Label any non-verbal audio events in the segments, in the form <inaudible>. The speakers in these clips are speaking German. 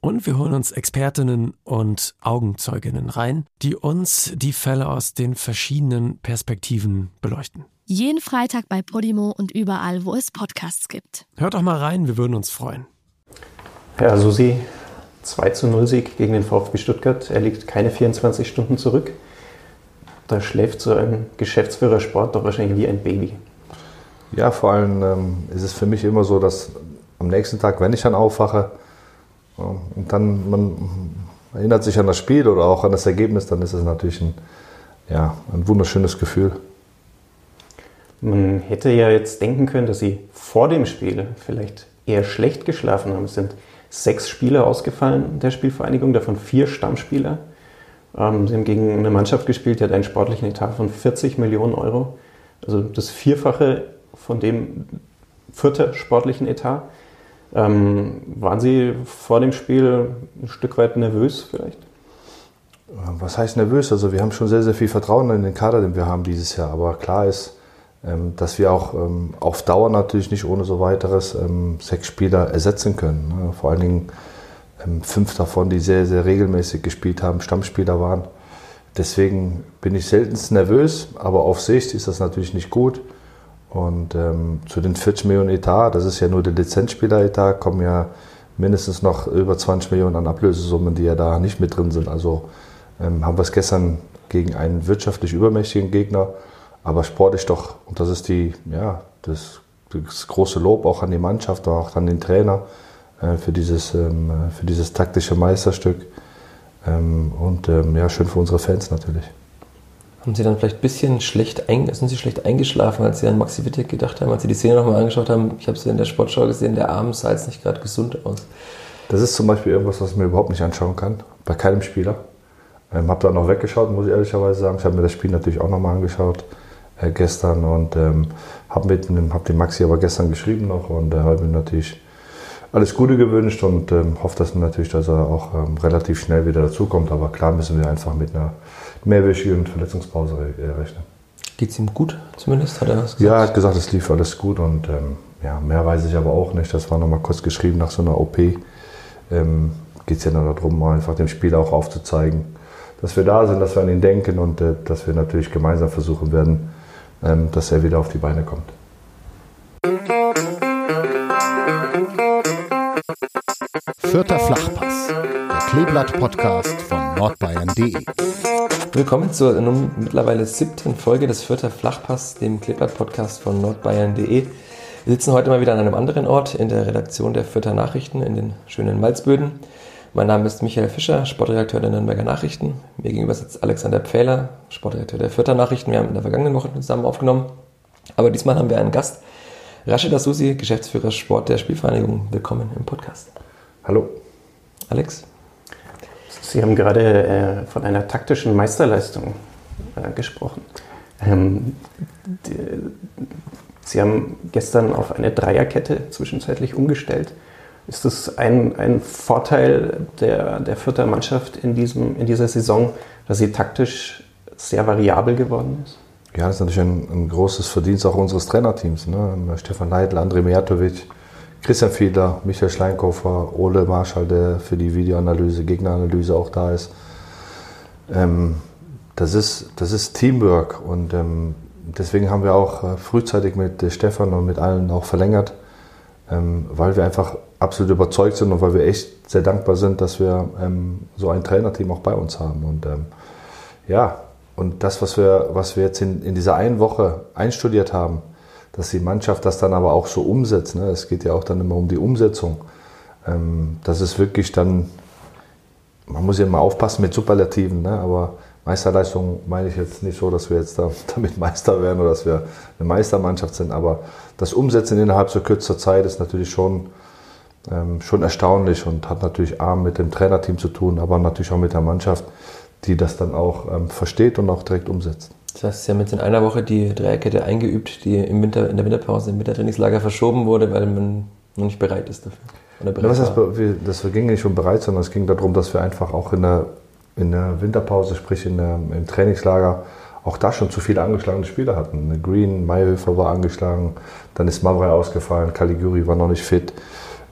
Und wir holen uns Expertinnen und Augenzeuginnen rein, die uns die Fälle aus den verschiedenen Perspektiven beleuchten. Jeden Freitag bei Podimo und überall, wo es Podcasts gibt. Hört doch mal rein, wir würden uns freuen. Herr Susi, 2 zu 0 Sieg gegen den VfB Stuttgart. Er liegt keine 24 Stunden zurück. Da schläft so ein Geschäftsführer Sport doch wahrscheinlich wie ein Baby. Ja, vor allem ähm, ist es für mich immer so, dass am nächsten Tag, wenn ich dann aufwache ja, und dann man erinnert sich an das Spiel oder auch an das Ergebnis, dann ist es natürlich ein, ja, ein wunderschönes Gefühl. Man hätte ja jetzt denken können, dass sie vor dem Spiel vielleicht eher schlecht geschlafen haben. Es sind sechs Spieler ausgefallen der Spielvereinigung, davon vier Stammspieler. Ähm, sie haben gegen eine Mannschaft gespielt, die hat einen sportlichen Etat von 40 Millionen Euro. Also das Vierfache von dem vierter sportlichen Etat. Ähm, waren Sie vor dem Spiel ein Stück weit nervös vielleicht? Was heißt nervös? Also wir haben schon sehr, sehr viel Vertrauen in den Kader, den wir haben dieses Jahr. Aber klar ist, ähm, dass wir auch ähm, auf Dauer natürlich nicht ohne so weiteres ähm, sechs Spieler ersetzen können. Ne? Vor allen Dingen fünf davon, die sehr, sehr regelmäßig gespielt haben, Stammspieler waren. Deswegen bin ich selten nervös, aber auf Sicht ist das natürlich nicht gut. Und ähm, zu den 40 Millionen Etat, das ist ja nur der Lizenzspieler-Etat, kommen ja mindestens noch über 20 Millionen an Ablösesummen, die ja da nicht mit drin sind. Also ähm, haben wir es gestern gegen einen wirtschaftlich übermächtigen Gegner aber sportlich doch, und das ist die, ja, das, das große Lob auch an die Mannschaft, auch an den Trainer äh, für, dieses, ähm, für dieses taktische Meisterstück. Ähm, und ähm, ja, schön für unsere Fans natürlich. Haben Sie dann vielleicht ein bisschen schlecht, ein, sind Sie schlecht eingeschlafen, als Sie an Maxi Wittek gedacht haben, als Sie die Szene nochmal angeschaut haben? Ich habe Sie in der Sportschau gesehen, der Arm sah jetzt nicht gerade gesund aus. Das ist zum Beispiel irgendwas, was ich mir überhaupt nicht anschauen kann, bei keinem Spieler. Ähm, habe da noch weggeschaut, muss ich ehrlicherweise sagen. Ich habe mir das Spiel natürlich auch nochmal angeschaut äh, gestern und ähm, habe hab den Maxi aber gestern geschrieben noch und äh, habe ihm natürlich alles Gute gewünscht und ähm, hoffe dass natürlich, dass er auch ähm, relativ schnell wieder dazukommt. Aber klar müssen wir einfach mit einer mehrwöchigen Verletzungspause äh, rechnen. Geht es ihm gut zumindest? Hat er gesagt? Ja, er hat gesagt, es lief alles gut und ähm, ja, mehr weiß ich aber auch nicht. Das war nochmal kurz geschrieben nach so einer OP. Ähm, Geht es ja nur darum, einfach dem Spieler auch aufzuzeigen, dass wir da sind, dass wir an ihn denken und äh, dass wir natürlich gemeinsam versuchen werden, ähm, dass er wieder auf die Beine kommt. Vierter Flachpass, der Kleeblatt-Podcast von nordbayern.de. Willkommen zur mittlerweile siebten Folge des Vierter Flachpass, dem Kleeblatt-Podcast von nordbayern.de. Wir sitzen heute mal wieder an einem anderen Ort in der Redaktion der Vierter Nachrichten in den schönen Malzböden. Mein Name ist Michael Fischer, Sportredakteur der Nürnberger Nachrichten. Mir gegenüber sitzt Alexander Pfähler, Sportredakteur der Vierter Nachrichten. Wir haben in der vergangenen Woche zusammen aufgenommen. Aber diesmal haben wir einen Gast. Rashid Asusi, Geschäftsführer Sport der Spielvereinigung. Willkommen im Podcast. Hallo. Alex? Sie haben gerade äh, von einer taktischen Meisterleistung äh, gesprochen. Ähm, die, Sie haben gestern auf eine Dreierkette zwischenzeitlich umgestellt. Ist das ein, ein Vorteil der, der Vierter Mannschaft in, diesem, in dieser Saison, dass sie taktisch sehr variabel geworden ist? Ja, das ist natürlich ein, ein großes Verdienst auch unseres Trainerteams. Ne? Stefan Leitl, André Mijatovic, Christian Fiedler, Michael Schleinkofer, Ole Marschall, der für die Videoanalyse, Gegneranalyse auch da ist. Ähm, das, ist das ist Teamwork und ähm, deswegen haben wir auch äh, frühzeitig mit Stefan und mit allen auch verlängert, ähm, weil wir einfach absolut überzeugt sind und weil wir echt sehr dankbar sind, dass wir ähm, so ein Trainerteam auch bei uns haben. Und ähm, ja, und das, was wir, was wir jetzt in, in dieser einen Woche einstudiert haben, dass die Mannschaft das dann aber auch so umsetzt. Ne? Es geht ja auch dann immer um die Umsetzung. Ähm, das ist wirklich dann, man muss ja immer aufpassen mit Superlativen, ne? aber Meisterleistung meine ich jetzt nicht so, dass wir jetzt da, <laughs> damit Meister werden oder dass wir eine Meistermannschaft sind, aber das Umsetzen innerhalb so kürzer Zeit ist natürlich schon ähm, schon erstaunlich und hat natürlich A mit dem Trainerteam zu tun, aber natürlich auch mit der Mannschaft, die das dann auch ähm, versteht und auch direkt umsetzt. Das heißt, Sie haben jetzt in einer Woche die Dreierkette eingeübt, die im Winter, in der Winterpause im Wintertrainingslager verschoben wurde, weil man noch nicht bereit ist dafür. Oder bereit ja, das, das ging nicht schon bereit, sondern es ging darum, dass wir einfach auch in der, in der Winterpause, sprich in der, im Trainingslager, auch da schon zu viele angeschlagene Spieler hatten. Green, Mayhöfer war angeschlagen, dann ist Mavrei ausgefallen, Caliguri war noch nicht fit.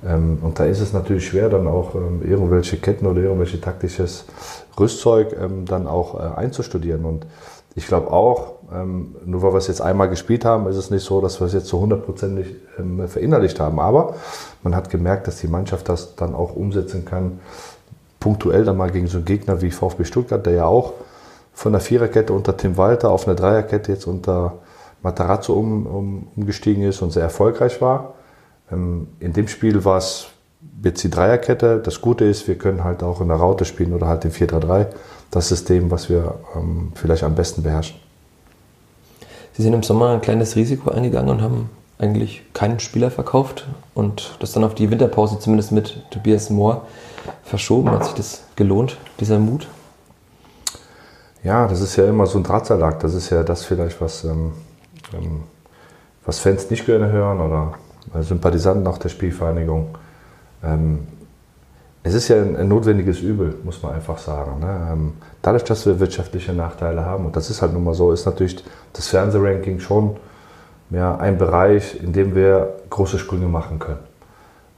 Ähm, und da ist es natürlich schwer, dann auch ähm, irgendwelche Ketten oder irgendwelche taktisches Rüstzeug ähm, dann auch äh, einzustudieren. Und ich glaube auch, nur weil wir es jetzt einmal gespielt haben, ist es nicht so, dass wir es jetzt so hundertprozentig verinnerlicht haben. Aber man hat gemerkt, dass die Mannschaft das dann auch umsetzen kann, punktuell dann mal gegen so einen Gegner wie VfB Stuttgart, der ja auch von der Viererkette unter Tim Walter auf eine Dreierkette jetzt unter Matarazzo um, um, umgestiegen ist und sehr erfolgreich war. Ähm, in dem Spiel war es jetzt die Dreierkette. Das Gute ist, wir können halt auch in der Raute spielen oder halt im 4-3-3. Das System, was wir ähm, vielleicht am besten beherrschen. Sie sind im Sommer ein kleines Risiko eingegangen und haben eigentlich keinen Spieler verkauft und das dann auf die Winterpause zumindest mit Tobias Mohr verschoben. Hat sich das gelohnt, dieser Mut? Ja, das ist ja immer so ein Drahtsalat. Das ist ja das vielleicht, was, ähm, ähm, was Fans nicht gerne hören oder äh, Sympathisanten auch der Spielvereinigung. Ähm, es ist ja ein, notwendiges Übel, muss man einfach sagen. Ne? Ähm, dadurch, dass wir wirtschaftliche Nachteile haben, und das ist halt nun mal so, ist natürlich das Fernsehranking schon ja, ein Bereich, in dem wir große Sprünge machen können.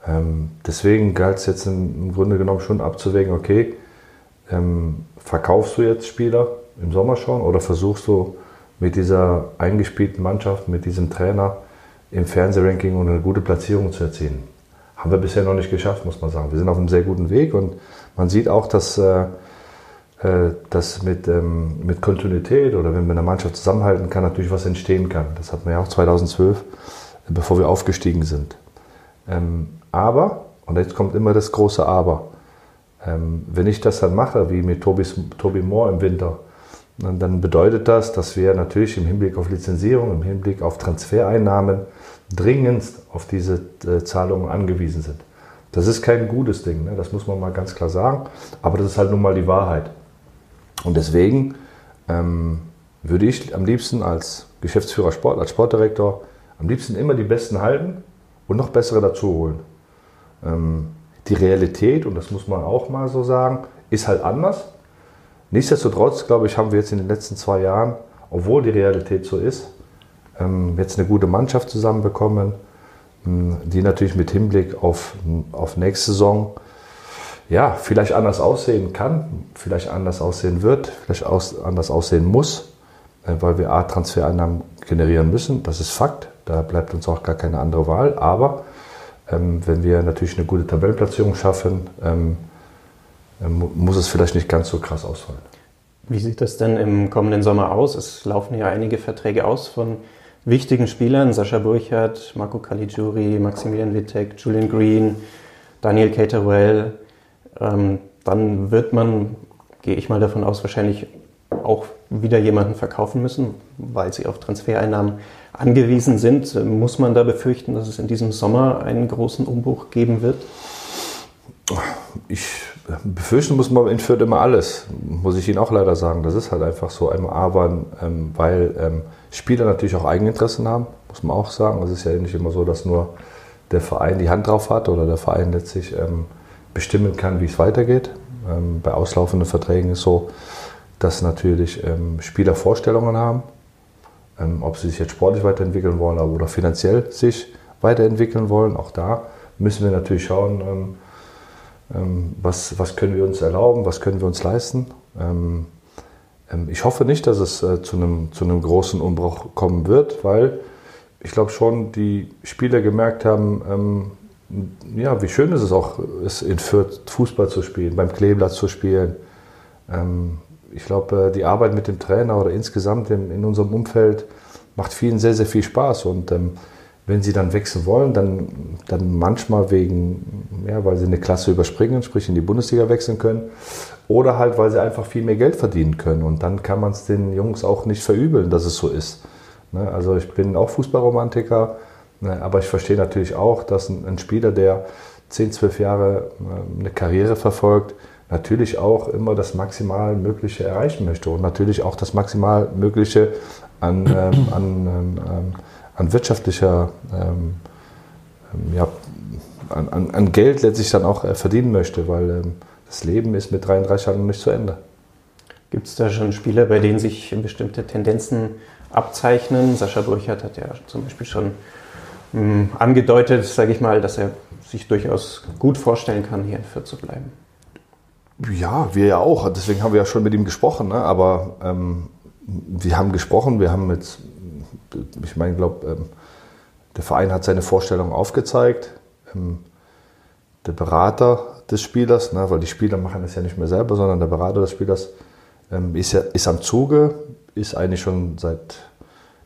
Ähm, deswegen galt es jetzt im Grunde genommen schon abzuwägen, okay, ähm, verkaufst du jetzt Spieler im Sommer schon oder versuchst du mit dieser eingespielten Mannschaft, mit diesem Trainer im Fernsehranking eine gute Platzierung zu erzielen? Haben wir bisher noch nicht geschafft, muss man sagen. Wir sind auf einem sehr guten Weg und man sieht auch, dass äh, äh dass mit, ähm, mit Kontinuität oder wenn man eine Mannschaft zusammenhalten kann, natürlich was entstehen kann. Das hatten wir ja auch 2012, bevor wir aufgestiegen sind. Ähm, aber, und jetzt kommt immer das große Aber, ähm, wenn ich das dann mache, wie mit Tobis, Tobi Moore im Winter, dann bedeutet das, dass wir natürlich im Hinblick auf Lizenzierung, im Hinblick auf Transfereinnahmen dringendst auf diese äh, Zahlungen angewiesen sind. Das ist kein gutes Ding, ne? das muss man mal ganz klar sagen, aber das ist halt nun mal die Wahrheit. Und deswegen ähm, würde ich am liebsten als Geschäftsführer Sport, als Sportdirektor, am liebsten immer die Besten halten und noch bessere dazu holen. Ähm, die Realität, und das muss man auch mal so sagen, ist halt anders. Nichtsdestotrotz, glaube ich, haben wir jetzt in den letzten zwei Jahren, obwohl die Realität so ist, ähm, jetzt eine gute Mannschaft zusammenbekommen, ähm, die natürlich mit Hinblick auf, auf nächste Saison ja, vielleicht anders aussehen kann, vielleicht anders aussehen wird, vielleicht aus, anders aussehen muss, äh, weil wir A-Transfereinnahmen generieren müssen. Das ist Fakt. Da bleibt uns auch gar keine andere Wahl. Aber ähm, wenn wir natürlich eine gute Tabellenplatzierung schaffen, ähm, muss es vielleicht nicht ganz so krass ausfallen. Wie sieht das denn im kommenden Sommer aus? Es laufen ja einige Verträge aus von wichtigen Spielern, Sascha Burchardt, Marco Caligiuri, Maximilian Wittek, Julian Green, Daniel Caterwell. dann wird man, gehe ich mal davon aus, wahrscheinlich auch wieder jemanden verkaufen müssen, weil sie auf Transfereinnahmen angewiesen sind. Muss man da befürchten, dass es in diesem Sommer einen großen Umbruch geben wird? Ich befürchten muss man in Fürth immer alles, muss ich Ihnen auch leider sagen. Das ist halt einfach so. Aber ähm, weil ähm, Spieler natürlich auch Eigeninteressen haben, muss man auch sagen. Es ist ja nicht immer so, dass nur der Verein die Hand drauf hat oder der Verein letztlich ähm, bestimmen kann, wie es weitergeht. Ähm, bei auslaufenden Verträgen ist so, dass natürlich ähm, Spieler Vorstellungen haben ähm, ob sie sich jetzt sportlich weiterentwickeln wollen oder finanziell sich weiterentwickeln wollen. Auch da müssen wir natürlich schauen, was, was können wir uns erlauben, was können wir uns leisten. ich hoffe nicht, dass es äh, zu einem, zu einem großen Umbruch kommen wird, weil ich glaube schon, die Spieler gemerkt haben, ja, wie schön ist es auch ist, in Fürth Fußball zu spielen, beim Kleeblatt zu spielen ich glaube, äh, die Arbeit mit dem Trainer oder insgesamt in, unserem Umfeld macht vielen sehr, sehr viel Spaß. Und ähm, wenn sie dann wechseln wollen, dann, dann manchmal wegen, ja, weil sie eine Klasse überspringen, sprich in die Bundesliga wechseln können, oder halt, weil sie einfach viel mehr Geld verdienen können. Und dann kann man es den Jungs auch nicht verübeln, dass es so ist. Ne? Also ich bin auch Fußballromantiker, ne? aber ich verstehe natürlich auch, dass ein, Spieler, der 10, 12 Jahre äh, eine Karriere verfolgt, natürlich auch immer das maximal Mögliche erreichen möchte und natürlich auch das maximal Mögliche an, ähm, an, ähm, an wirtschaftlicher, ähm, ähm ja, an, an, Geld letztlich dann auch äh, verdienen möchte, weil ähm, das Leben ist mit 33 Jahren noch nicht zu Ende. Gibt es da schon Spieler, bei denen sich bestimmte Tendenzen abzeichnen? Sascha Burchardt hat ja zum Beispiel schon mh, hm, angedeutet, sage ich mal, dass er sich durchaus gut vorstellen kann, hier in Fürth zu bleiben. Ja, wir ja auch. Deswegen haben wir ja schon mit ihm gesprochen. Ne? Aber ähm, wir haben gesprochen, wir haben jetzt, ich meine, glaube, ähm, der Verein hat seine Vorstellung aufgezeigt. Ähm, der Berater des Spielers, ne, weil die Spieler machen das ja nicht mehr selber, sondern der Berater des Spielers ähm, ist, ja, ist am Zuge, ist eigentlich schon seit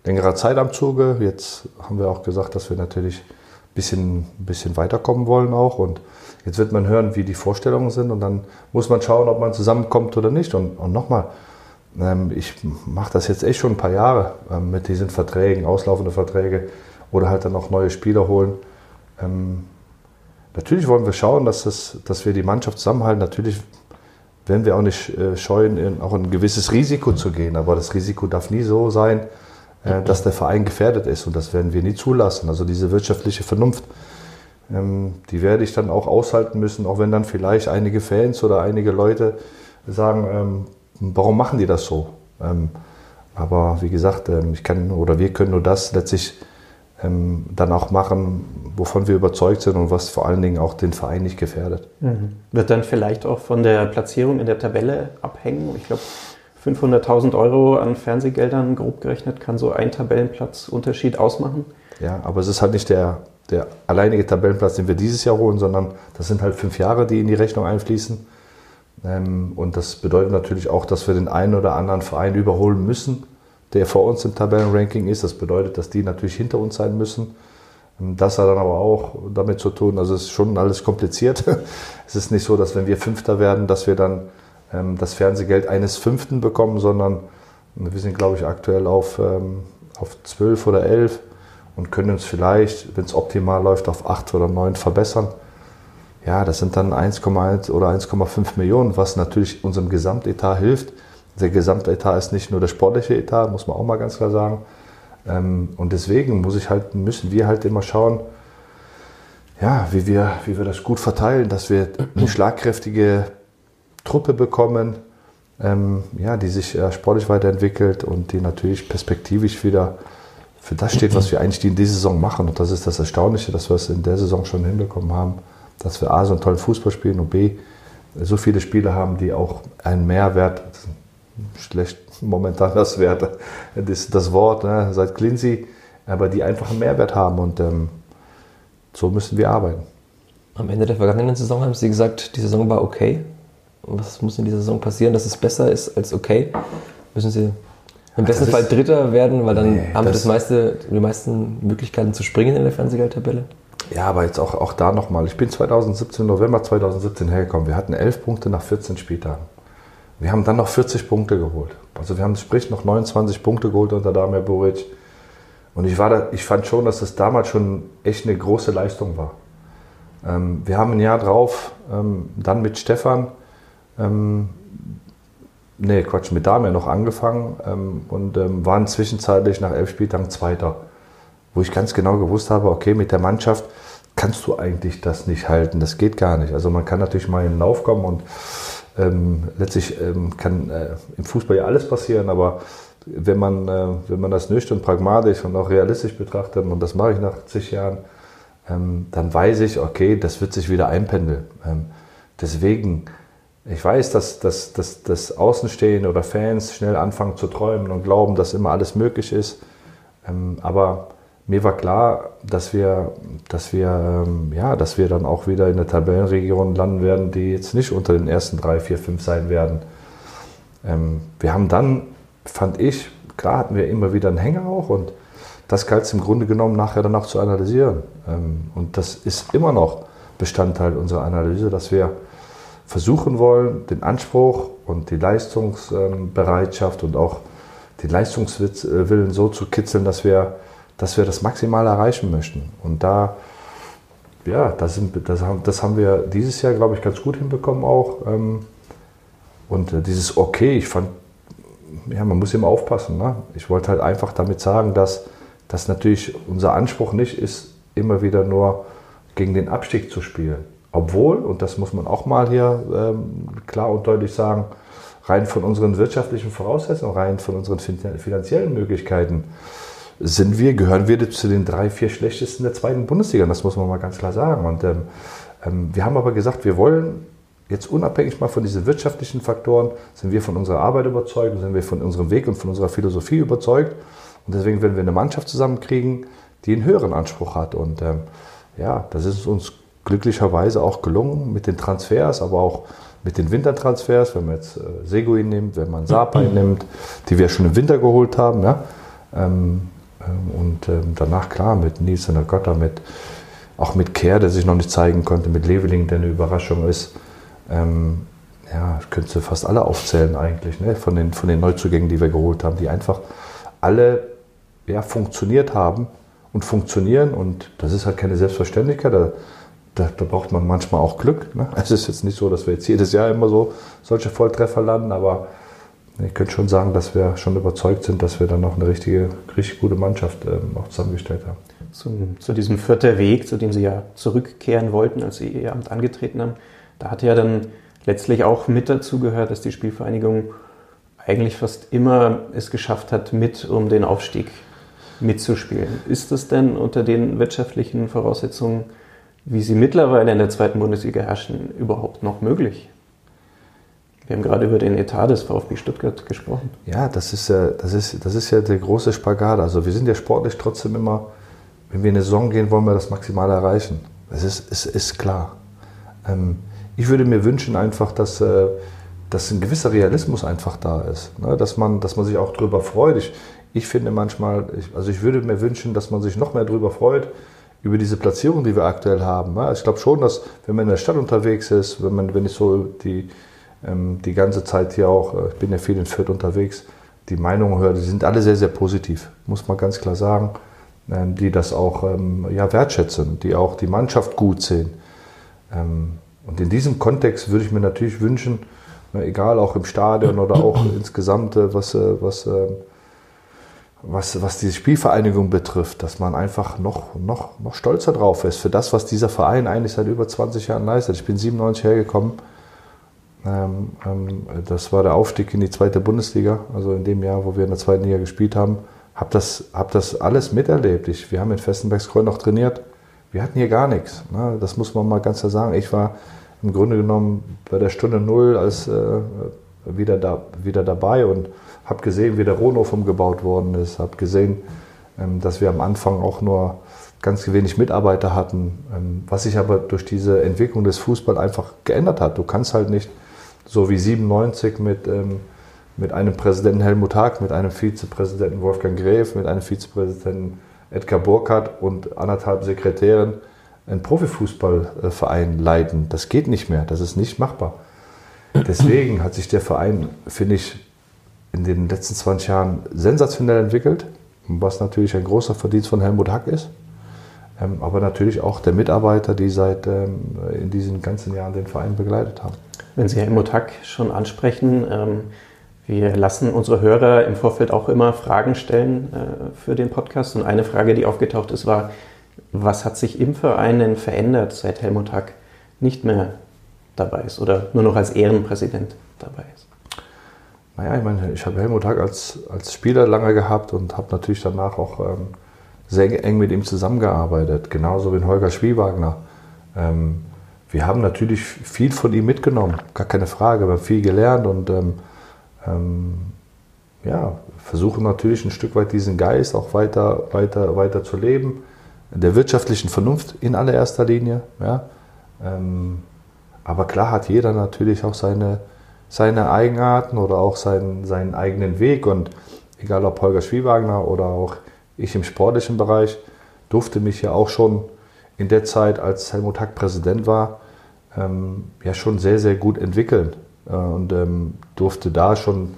längerer Zeit am Zuge. Jetzt haben wir auch gesagt, dass wir natürlich ein bisschen, bisschen weiterkommen wollen auch. Und jetzt wird man hören, wie die Vorstellungen sind und dann muss man schauen, ob man zusammenkommt oder nicht. Und, und nochmal, ich mache das jetzt echt schon ein paar Jahre ähm, mit diesen Verträgen, auslaufende Verträge oder halt dann auch neue Spieler holen. Ähm, natürlich wollen wir schauen, dass, das, dass wir die Mannschaft zusammenhalten. Natürlich werden wir auch nicht äh, scheuen, in, auch ein gewisses Risiko zu gehen. Aber das Risiko darf nie so sein, äh, dass der Verein gefährdet ist. Und das werden wir nie zulassen. Also diese wirtschaftliche Vernunft, ähm, die werde ich dann auch aushalten müssen, auch wenn dann vielleicht einige Fans oder einige Leute sagen, ähm, warum machen die das so? Ähm, aber wie gesagt, ähm, ich kann oder wir können nur das letztlich ähm, dann auch machen, wovon wir überzeugt sind und was vor allen Dingen auch den Verein nicht gefährdet. Mhm. Wird dann vielleicht auch von der Platzierung in der Tabelle abhängen? Ich glaube, 500.000 Euro an Fernsehgeldern grob gerechnet kann so ein Tabellenplatz Unterschied ausmachen. Ja, aber es ist halt nicht der, der alleinige Tabellenplatz, den wir dieses Jahr holen, sondern das sind halt fünf Jahre, die in die Rechnung einfließen. Ähm, und das bedeutet natürlich auch, dass wir den einen oder anderen Verein überholen müssen, der vor uns im Tabellenranking ist. Das bedeutet, dass die natürlich hinter uns sein müssen. Das hat dann aber auch damit zu tun, also es ist schon alles kompliziert. <laughs> es ist nicht so, dass wenn wir Fünfter werden, dass wir dann ähm, das Fernsehgeld eines Fünften bekommen, sondern wir sind, glaube ich, aktuell auf, ähm, auf 12 oder 11 und können uns vielleicht, wenn es optimal läuft, auf 8 oder 9 verbessern. Ja, das sind dann 1,1 oder 1,5 Millionen, was natürlich unserem Gesamtetat hilft. Der Gesamtetat ist nicht nur der sportliche Etat, muss man auch mal ganz klar sagen. Ähm, und deswegen muss ich halt, müssen wir halt immer schauen, ja, wie wir, wie wir das gut verteilen, dass wir eine schlagkräftige Truppe bekommen, ähm, ja, die sich äh, sportlich weiterentwickelt und die natürlich perspektivisch wieder für das steht, was wir eigentlich in dieser Saison machen. Und das ist das Erstaunliche, dass wir es in der Saison schon hinbekommen haben, dass wir A, so einen tollen Fußball spielen und B, so viele Spieler haben, die auch einen Mehrwert, schlecht momentan das Wert, das, das Wort, ne, seit Clincy, aber die einfach einen Mehrwert haben und ähm, so müssen wir arbeiten. Am Ende der vergangenen Saison haben Sie gesagt, die Saison war okay. Was muss in dieser Saison passieren, dass es besser ist als okay? Müssen Sie im besten Fall Dritter werden, weil dann nee, haben wir das meiste, die meisten Möglichkeiten zu springen in der Fernsehgeldtabelle? Ja, aber jetzt auch, auch da nochmal. Ich bin 2017, November 2017 hergekommen. Wir hatten elf Punkte nach 14 Spieltagen. Wir haben dann noch 40 Punkte geholt. Also wir haben sprich noch 29 Punkte geholt unter Damir Buric. Und ich, war da, ich fand schon, dass das damals schon echt eine große Leistung war. Ähm, wir haben ein Jahr drauf ähm, dann mit Stefan, ähm, nee Quatsch, mit Damir noch angefangen ähm, und ähm, waren zwischenzeitlich nach elf Spieltagen Zweiter. Wo ich ganz genau gewusst habe, okay, mit der Mannschaft kannst du eigentlich das nicht halten, das geht gar nicht. Also man kann natürlich mal in den Lauf kommen und ähm, letztlich ähm, kann äh, im Fußball ja alles passieren, aber wenn man, äh, wenn man das nüchtern, pragmatisch und auch realistisch betrachtet, und das mache ich nach zig Jahren, ähm, dann weiß ich, okay, das wird sich wieder einpendeln. Ähm, deswegen, ich weiß, dass, dass, dass, dass Außenstehende oder Fans schnell anfangen zu träumen und glauben, dass immer alles möglich ist. Ähm, aber mir war klar, dass wir, dass wir, ähm, ja, dass wir dann auch wieder in der Tabellenregion landen werden, die jetzt nicht unter den ersten drei, vier, fünf sein werden. Ähm, wir haben dann, fand ich, klar hatten wir immer wieder einen Hänger auch und das galt es im Grunde genommen nachher dann auch zu analysieren. Ähm, und das ist immer noch Bestandteil unserer Analyse, dass wir versuchen wollen, den Anspruch und die Leistungsbereitschaft und auch den Leistungswillen so zu kitzeln, dass wir dass wir das maximal erreichen möchten. Und da, ja, das, sind, das, haben, das haben wir dieses Jahr, glaube ich, ganz gut hinbekommen auch. Ähm, Und äh, dieses Okay, ich fand, ja, man muss immer aufpassen. Ne? Ich wollte halt einfach damit sagen, dass, dass natürlich unser Anspruch nicht ist, immer wieder nur gegen den Abstieg zu spielen. Obwohl, und das muss man auch mal hier ähm, klar und deutlich sagen, rein von unseren wirtschaftlichen Voraussetzungen, rein von unseren finanziellen Möglichkeiten, sind wir, gehören wir zu den drei, vier schlechtesten der zweiten Bundesliga. Das muss man mal ganz klar sagen. Und ähm, ähm, wir haben aber gesagt, wir wollen jetzt unabhängig mal von diesen wirtschaftlichen Faktoren, sind wir von unserer Arbeit überzeugt, sind wir von unserem Weg und von unserer Philosophie überzeugt. Und deswegen werden wir eine Mannschaft zusammenkriegen, die einen höheren Anspruch hat. Und ähm, ja, das ist uns glücklicherweise auch gelungen mit den Transfers, aber auch mit den Wintertransfers, wenn man jetzt äh, Seguin nimmt, wenn man Sapai <clears throat> nimmt, die wir schon im Winter geholt haben. Ja? Ähm, ähm, und ähm, danach klar mit Nils und der Götter, mit, auch mit Kehr, der sich noch nicht zeigen konnte, mit Leveling, der eine Überraschung ist. Ähm, ja, ich könnte fast alle aufzählen eigentlich, ne? von, den, von den Neuzugängen, die wir geholt haben, die einfach alle ja, funktioniert haben und funktionieren. Und das ist halt keine Selbstverständlichkeit. Da, da, da braucht man manchmal auch Glück. Ne? <laughs> Es ist jetzt nicht so, dass wir jetzt jedes Jahr immer so solche Volltreffer landen, aber ich könnte schon sagen, dass wir schon überzeugt sind, dass wir dann noch eine richtige, richtig gute Mannschaft ähm, auch zusammengestellt haben. Zum, zu diesem vierten Weg, zu dem Sie ja zurückkehren wollten, als Sie Ihr Amt angetreten haben, da hat ja dann letztlich auch mit dazu gehört, dass die Spielvereinigung eigentlich fast immer es geschafft hat, mit um den Aufstieg mitzuspielen. Ist das denn unter den wirtschaftlichen Voraussetzungen, wie sie mittlerweile in der zweiten Bundesliga herrschen, überhaupt noch möglich? Wir haben gerade über den Etat des VfB Stuttgart gesprochen. Ja, das ist ja, das ist, das ist ja der große Spagat. Also wir sind ja sportlich trotzdem immer, wenn wir in eine Saison gehen, wollen wir das Maximale erreichen. Das ist, ist, ist klar. Ähm, ich würde mir wünschen einfach, dass, äh, dass ein gewisser Realismus einfach da ist. Ne? Dass, man, dass man sich auch darüber freut. Ich, ich finde manchmal, also ich würde mir wünschen, dass man sich noch mehr darüber freut, über diese Platzierung, die wir aktuell haben. Ne? Ich glaube schon, dass wenn man in der Stadt unterwegs ist, wenn, man, wenn ich so die, die ganze Zeit hier auch, äh, ich bin ja viel in Fürth unterwegs, die Meinungen höre, die sind alle sehr, sehr positiv, muss man ganz klar sagen, ähm, die das auch ähm, ja, wertschätzen, die auch die Mannschaft gut sehen. Und in diesem Kontext würde ich mir natürlich wünschen, egal auch im Stadion oder auch <clears throat> insgesamt, äh, was, äh, was, was, was die Spielvereinigung betrifft, dass man einfach noch, noch, noch stolzer drauf ist für das, was dieser Verein eigentlich seit über 20 Jahren leistet. Ich bin 97 hergekommen ähm, ähm, das war der Aufstieg in die zweite Bundesliga, also in dem Jahr, wo wir in der zweiten Liga gespielt haben. Habe das, hab das alles miterlebt. Ich, wir haben in Festenbergskreuz noch trainiert. Wir hatten hier gar nichts. Ne? Das muss man mal ganz klar sagen. Ich war im Grunde genommen bei der Stunde Null als äh, wieder, da, wieder dabei und habe gesehen, wie der Rohnhof umgebaut worden ist. Habe gesehen, ähm, dass wir am Anfang auch nur ganz wenig Mitarbeiter hatten, was sich aber durch diese Entwicklung des Fußballs einfach geändert hat. Du kannst halt nicht so wie 97 mit, ähm, mit einem Präsidenten Helmut Haag, mit einem Vizepräsidenten Wolfgang Gräf, mit einem Vizepräsidenten Edgar Burkhardt und anderthalb Sekretären einen Profifußballverein leiten. Das geht nicht mehr, das ist nicht machbar. Deswegen hat sich der Verein, finde ich, in den letzten 20 Jahren sensationell entwickelt, was natürlich ein großer Verdienst von Helmut Hack ist. Ähm, aber natürlich auch der Mitarbeiter, die seit ähm, in diesen ganzen Jahren den Verein begleitet haben. Wenn Sie Helmut Hack schon ansprechen, ähm, wir lassen unsere Hörer im Vorfeld auch immer Fragen stellen äh, für den Podcast. Und eine Frage, die aufgetaucht ist, war, was hat sich im Verein denn verändert, seit Helmut Hack nicht mehr dabei ist oder nur noch als Ehrenpräsident dabei ist? Naja, ich meine, ich habe Helmut Hack als, als Spieler lange gehabt und habe natürlich danach auch ähm, sehr eng mit ihm zusammengearbeitet, genauso wie Holger Spielwagner. Ähm, wir haben natürlich viel von ihm mitgenommen, gar keine Frage. Wir haben viel gelernt und ähm, ähm, ja, versuchen natürlich ein Stück weit diesen Geist auch weiter, weiter, weiter zu leben. Der wirtschaftlichen Vernunft in allererster Linie. Ja. Ähm, aber klar hat jeder natürlich auch seine, seine Eigenarten oder auch seinen, seinen eigenen Weg. Und egal ob Holger Schwiewagner oder auch ich im sportlichen Bereich, durfte mich ja auch schon in der Zeit, als Helmut Hack Präsident war, ähm, ja schon sehr, sehr gut entwickeln. Äh, und ähm, durfte da schon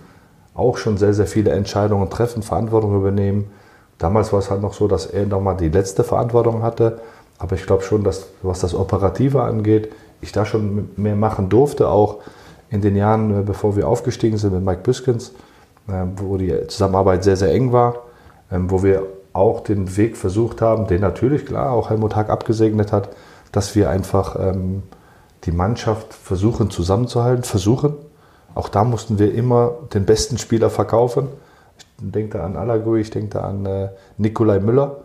auch schon sehr, sehr viele Entscheidungen treffen, Verantwortung übernehmen. Damals war es halt noch so, dass er nochmal die letzte Verantwortung hatte, aber ich glaube schon, dass was das Operative angeht, ich da schon mehr machen durfte, auch in den Jahren, äh, bevor wir aufgestiegen sind mit Mike Büskens, äh, wo die Zusammenarbeit sehr, sehr eng war, wo wir auch den Weg versucht haben, den natürlich klar auch Helmut Hack abgesegnet hat, dass wir einfach ähm, die Mannschaft versuchen zusammenzuhalten, versuchen. Auch da mussten wir immer den besten Spieler verkaufen. Ich denke da an Alagui, ich denke da an äh, Nikolai Müller.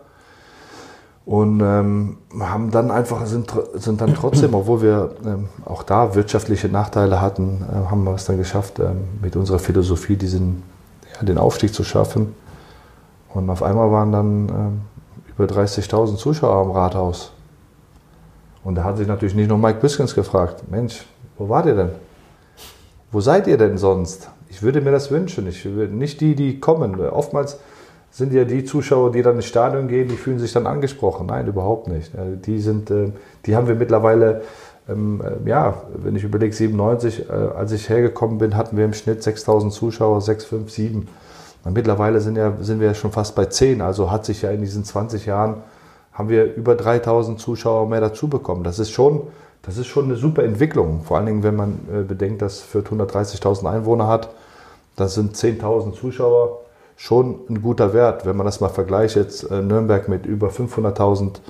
Und ähm, haben dann einfach, sind, sind dann trotzdem, obwohl wir ähm, auch da wirtschaftliche Nachteile hatten, äh, haben wir es dann geschafft, ähm, mit unserer Philosophie diesen, ja, den Aufstieg zu schaffen. Und auf einmal waren dann ähm, über 30.000 Zuschauer am Rathaus. Und da hat sich natürlich nicht nur Mike Biskins gefragt, Mensch, wo wart ihr denn? Wo seid ihr denn sonst? Ich würde mir das wünschen. Ich würde nicht die, die kommen. Oftmals sind ja die Zuschauer, die dann ins Stadion gehen, die fühlen sich dann angesprochen. Nein, überhaupt nicht. Die sind, äh, die haben wir mittlerweile, ähm, äh, ja, wenn ich überlege, 97, äh, als ich hergekommen bin, hatten wir im Schnitt 6000 Zuschauer, 6, 5, 7. Und mittlerweile sind, ja, sind wir ja schon fast bei 10. Also hat sich ja in diesen 20 Jahren, haben wir über 3000 Zuschauer mehr dazu bekommen. Das ist schon, das ist schon eine super Entwicklung. Vor allen Dingen, wenn man bedenkt, dass Fürth 130.000 Einwohner hat, das sind 10.000 Zuschauer schon ein guter Wert, wenn man das mal vergleicht jetzt äh, Nürnberg mit über 500.000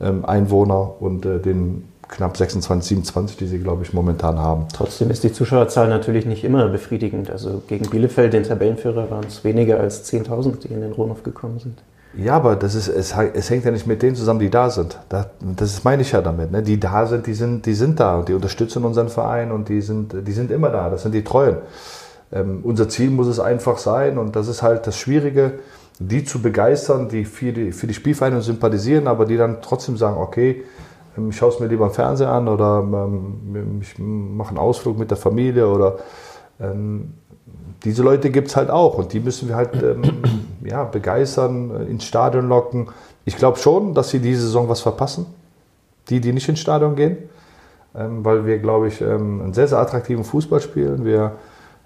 ähm, Einwohner und äh, den knapp 26, 27, die sie, glaube ich, momentan haben. Trotzdem ist die Zuschauerzahl natürlich nicht immer befriedigend. Also gegen Bielefeld, den Tabellenführer, waren es weniger als 10.000, die in den Rohnhof gekommen sind. Ja, aber das ist, es, es, hängt ja nicht mit denen zusammen, die da sind. Das, das meine ich ja damit. Ne? Die da sind, die sind, die sind da und die unterstützen unseren Verein und die sind, die sind immer da. Das sind die Treuen. Ähm, unser Ziel muss es einfach sein und das ist halt das Schwierige, die zu begeistern, die für die, für die Spielvereine sympathisieren, aber die dann trotzdem sagen, okay, ich schaue es mir lieber im Fernsehen an oder ähm, ich mache einen Ausflug mit der Familie oder ähm, diese Leute gibt es halt auch und die müssen wir halt ähm, <clears throat> ja, begeistern, äh, ins Stadion locken. Ich glaube schon, dass sie diese Saison was verpassen, die, die nicht ins Stadion gehen, ähm, weil wir, glaube ich, einen sehr, sehr attraktiven Fußball spielen. Wir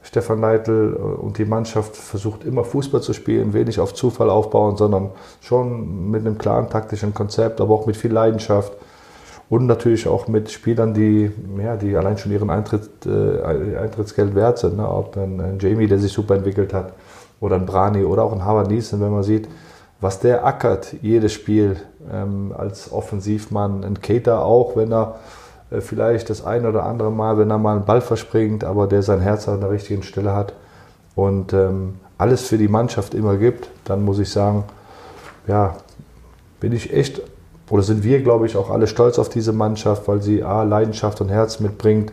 Stefan Leitl äh, und die Mannschaft versucht immer Fußball zu spielen, wenig auf Zufall aufbauen, sondern schon mit einem klaren taktischen Konzept, aber auch mit viel Leidenschaft und natürlich auch mit Spielern, die, ja, die allein schon ihren Eintritt, äh, Eintrittsgeld wert sind. Ne? Ob ein, ein, Jamie, der sich super entwickelt hat, oder ein Brani oder auch ein Harvard Nielsen, wenn man sieht, was der ackert, jedes Spiel ähm, als Offensivmann, ein Cater auch, wenn er äh, vielleicht das ein oder andere Mal, wenn er mal einen Ball verspringt, aber der sein Herz an der richtigen Stelle hat und ähm, alles für die Mannschaft immer gibt, dann muss ich sagen, ja, bin ich echt, oder sind wir, glaube ich, auch alle stolz auf diese Mannschaft, weil sie A, Leidenschaft und Herz mitbringt,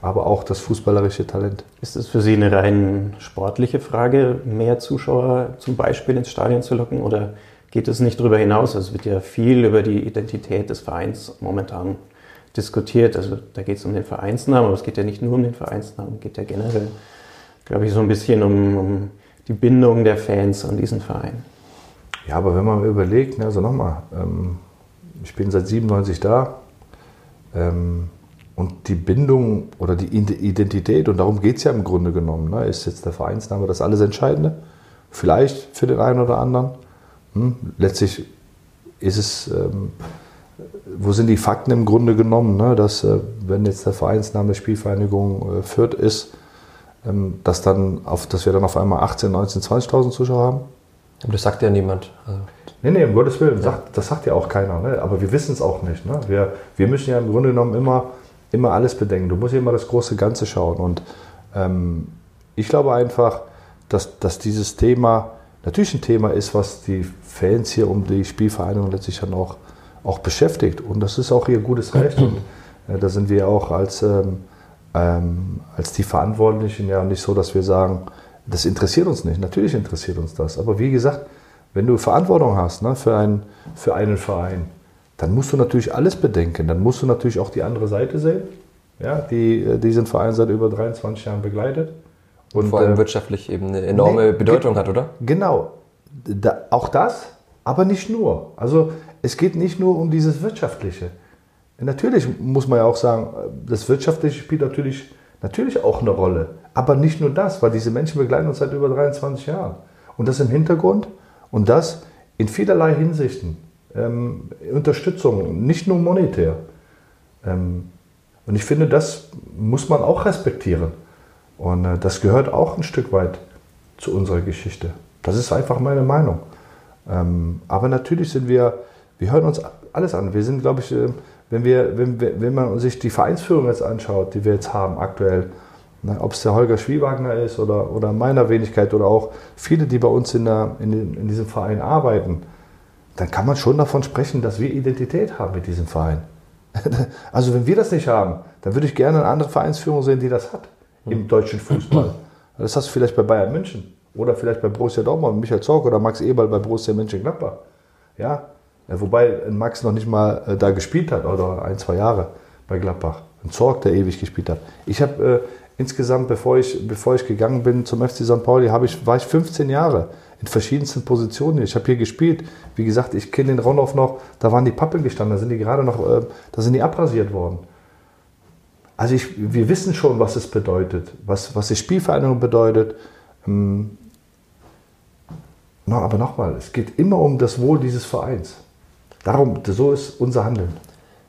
aber auch das fußballerische Talent. Ist es für Sie eine rein sportliche Frage, mehr Zuschauer zum Beispiel ins Stadion zu locken oder geht es nicht darüber hinaus? Es wird ja viel über die Identität des Vereins momentan diskutiert. Also da geht es um den Vereinsnamen, aber es geht ja nicht nur um den Vereinsnamen, es geht ja generell, glaube ich, so ein bisschen um, um die Bindung der Fans an diesen Verein. Ja, aber wenn man überlegt, ne, also nochmal, ähm, ich bin seit 97 da ähm, und die Bindung oder die Identität, und darum geht es ja im Grunde genommen, ne, ist jetzt der Vereinsname das alles Entscheidende? Vielleicht für den einen oder anderen. Hm, letztlich ist es ähm, wo sind die Fakten im Grunde genommen, ne? dass äh, wenn jetzt der Vereinsname Spielvereinigung äh, Fürth ist, ähm, dass, dann auf, dass wir dann auf einmal 18, 19, 20.000 Zuschauer haben? Das sagt ja niemand. Also nee, nee, um Gottes Willen, sagt, das sagt ja auch keiner. Ne? Aber wir wissen es auch nicht. Ne? Wir, wir müssen ja im Grunde genommen immer, immer alles bedenken. Du musst ja immer das große Ganze schauen. Und ähm, ich glaube einfach, dass, dass dieses Thema natürlich ein Thema ist, was die Fans hier um die Spielvereinigung letztlich dann auch auch beschäftigt. Und das ist auch ihr gutes Recht. Und äh, da sind wir auch als, ähm, ähm, als die Verantwortlichen ja nicht so, dass wir sagen, das interessiert uns nicht. Natürlich interessiert uns das. Aber wie gesagt, wenn du Verantwortung hast ne, für, ein, für einen Verein, dann musst du natürlich alles bedenken. Dann musst du natürlich auch die andere Seite sehen, ja, die äh, diesen Verein seit über 23 Jahren begleitet. Und vor allem äh, wirtschaftlich eben eine enorme nee, Bedeutung hat, oder? Genau. Da, auch das, aber nicht nur. Also es geht nicht nur um dieses Wirtschaftliche. Natürlich muss man ja auch sagen, das Wirtschaftliche spielt natürlich, natürlich auch eine Rolle. Aber nicht nur das, weil diese Menschen begleiten uns seit über 23 Jahren. Und das im Hintergrund und das in vielerlei Hinsichten. Ähm, Unterstützung, nicht nur monetär. Ähm, und ich finde, das muss man auch respektieren. Und äh, das gehört auch ein Stück weit zu unserer Geschichte. Das ist einfach meine Meinung. Ähm, aber natürlich sind wir, wir hören uns alles an. Wir sind, glaube ich, äh, wenn, wir, wenn, wenn man sich die Vereinsführung jetzt anschaut, die wir jetzt haben aktuell, ob es der Holger Schwiewagner ist oder, oder meiner Wenigkeit oder auch viele, die bei uns in, der, in, in diesem Verein arbeiten, dann kann man schon davon sprechen, dass wir Identität haben mit diesem Verein. <laughs> Also wenn wir das nicht haben, dann würde ich gerne eine andere Vereinsführung sehen, die das hat im hm. deutschen Fußball. <clears throat> Das hast du vielleicht bei Bayern München oder vielleicht bei Borussia Dortmund, Michael Zorc oder Max Eberl bei Borussia Mönchengladbach. Ja, wobei Max noch nicht mal äh, da gespielt hat oder ein, zwei Jahre bei Gladbach. Ein Zorc, der ewig gespielt hat. Ich habe äh, insgesamt, bevor ich, bevor ich gegangen bin zum FC St. Pauli, ich, war ich 15 Jahre in verschiedensten Positionen. Ich habe hier gespielt. Wie gesagt, ich kenne den Ronhoff noch. Da waren die Pappeln gestanden. Da sind die gerade noch, äh, da sind die abrasiert worden. Also ich, wir wissen schon, was es bedeutet, was, was die Spielvereinigung bedeutet. Ähm, no, aber nochmal, es geht immer um das Wohl dieses Vereins. Darum, so ist unser Handeln.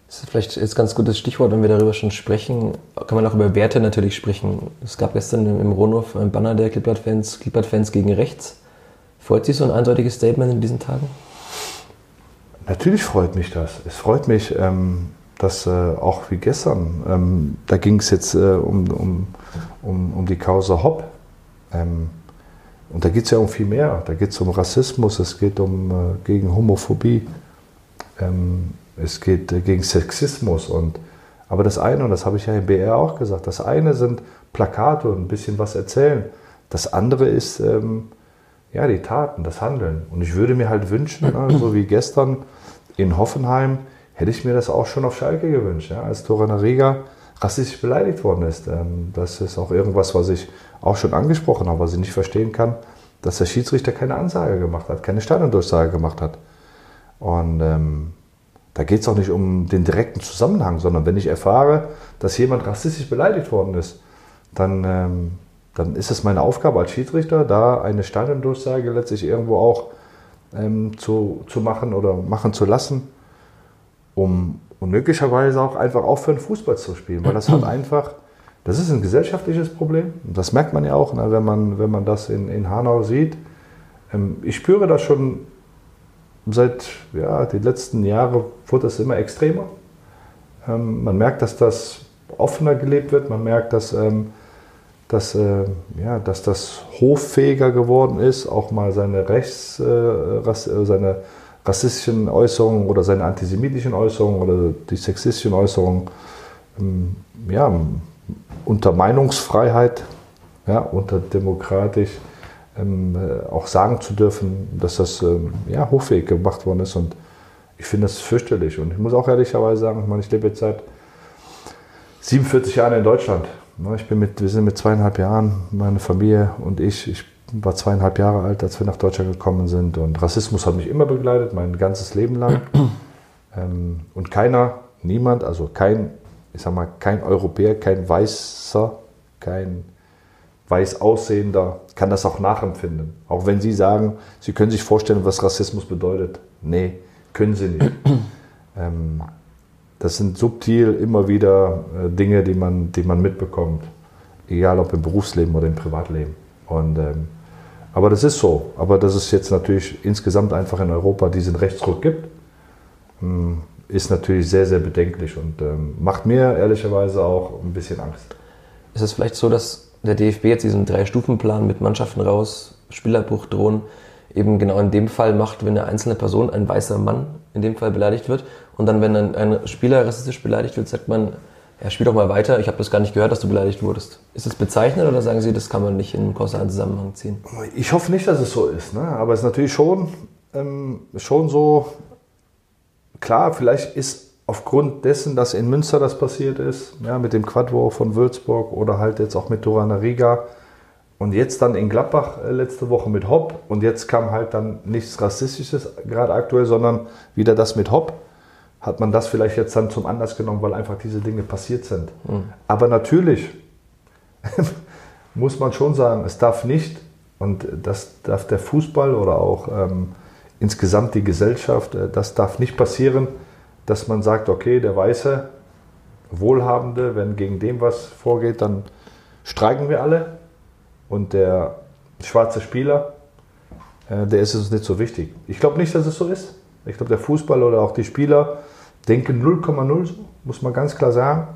Das ist vielleicht jetzt ganz gutes Stichwort, wenn wir darüber schon sprechen. Kann man auch über Werte natürlich sprechen. Es gab gestern im Ronhof ein Banner der Klippert-Fans, Klippert-Fans gegen rechts. Freut sich so ein eindeutiges Statement in diesen Tagen? Natürlich freut mich das. Es freut mich, ähm, dass äh, auch wie gestern, ähm, da ging es jetzt äh, um, um, um, um die Causa Hopp. Ähm, und da geht es ja um viel mehr. Da geht es um Rassismus, es geht um äh, gegen Homophobie, ähm, es geht äh, gegen Sexismus. Und, aber das eine, und das habe ich ja im BR auch gesagt, das eine sind Plakate und ein bisschen was erzählen. Das andere ist ähm, ja, die Taten, das Handeln. Und ich würde mir halt wünschen, ne, <clears throat> so wie gestern in Hoffenheim, hätte ich mir das auch schon auf Schalke gewünscht, ja, als Riga rassistisch beleidigt worden ist. Ähm, das ist auch irgendwas, was ich auch schon angesprochen habe, was ich nicht verstehen kann, dass der Schiedsrichter keine Ansage gemacht hat, keine Stadiondurchsage gemacht hat. Und ähm, da geht es auch nicht um den direkten Zusammenhang, sondern wenn ich erfahre, dass jemand rassistisch beleidigt worden ist, dann, ähm, dann ist es meine Aufgabe als Schiedsrichter, da eine Stadiondurchsage letztlich irgendwo auch ähm, zu, zu machen oder machen zu lassen um, um möglicherweise auch einfach aufhören, Fußball zu spielen. Weil das hat <clears throat> einfach, das ist ein gesellschaftliches Problem. Das merkt man ja auch, ne, wenn, man, wenn man das in, in Hanau sieht. Ähm, ich spüre das schon seit ja, den letzten Jahren, wurde das immer extremer. Ähm, man merkt, dass das offener gelebt wird. Man merkt, dass, ähm, dass, äh, ja, dass das hoffähiger geworden ist, auch mal seine Rechts, äh, äh seine rassistischen Äußerungen oder seine antisemitischen Äußerungen oder die sexistischen Äußerungen ähm, ja, unter Meinungsfreiheit, ja, unter demokratisch ähm, äh, auch sagen zu dürfen, dass das ähm, ja, hochfähig gemacht worden ist. Und ich finde das fürchterlich. Und ich muss auch ehrlicherweise sagen, ich, meine, ich lebe jetzt seit 47 Jahren in Deutschland. Ich bin mit, wir sind mit zweieinhalb Jahren, meine Familie und ich, ich war zweieinhalb Jahre alt, als wir nach Deutschland gekommen sind. Und Rassismus hat mich immer begleitet, mein ganzes Leben lang. <clears throat> ähm, und keiner, niemand, also kein, ich sag mal, kein Europäer, kein Weißer, kein weiß aussehender kann das auch nachempfinden. Auch wenn Sie sagen, Sie können sich vorstellen, was Rassismus bedeutet. Nee, können Sie nicht. <clears throat> ähm, das sind subtil immer wieder äh, Dinge, die man, die man mitbekommt. Egal ob im Berufsleben oder im Privatleben. Und ähm, aber das ist so. Aber dass es jetzt natürlich insgesamt einfach in Europa diesen Rechtsruck gibt, hm, ist natürlich sehr, sehr bedenklich und ähm, macht mir ehrlicherweise auch ein bisschen Angst. Ist es vielleicht so, dass der DFB jetzt diesen Drei-Stufen-Plan mit Mannschaften raus, Spielerbruch drohen, eben genau in dem Fall macht, wenn eine einzelne Person, ein weißer Mann in dem Fall beleidigt wird und dann, wenn ein, ein Spieler rassistisch beleidigt wird, sagt man, ja, spiel doch mal weiter, ich habe das gar nicht gehört, dass du beleidigt wurdest. Ist das bezeichnend oder sagen Sie, das kann man nicht in einen kausalen Zusammenhang ziehen? Ich hoffe nicht, dass es so ist, ne? aber es ist natürlich schon, ähm, schon so, klar, vielleicht ist aufgrund dessen, dass in Münster das passiert ist, ja, mit dem Quadwurf von Würzburg oder halt jetzt auch mit Torana Riga und jetzt dann in Gladbach äh, letzte Woche mit Hopp und jetzt kam halt dann nichts Rassistisches gerade aktuell, sondern wieder das mit Hopp hat man das vielleicht jetzt dann zum Anlass genommen, weil einfach diese Dinge passiert sind. Mhm. Aber natürlich <laughs> muss man schon sagen, es darf nicht, und das darf der Fußball oder auch ähm, insgesamt die Gesellschaft, äh, das darf nicht passieren, dass man sagt, okay, der Weiße, Wohlhabende, wenn gegen dem was vorgeht, dann streiken wir alle und der schwarze Spieler, äh, der ist uns nicht so wichtig. Ich glaube nicht, dass es so ist. Ich glaube, der Fußball oder auch die Spieler denken 0,0 so, muss man ganz klar sagen.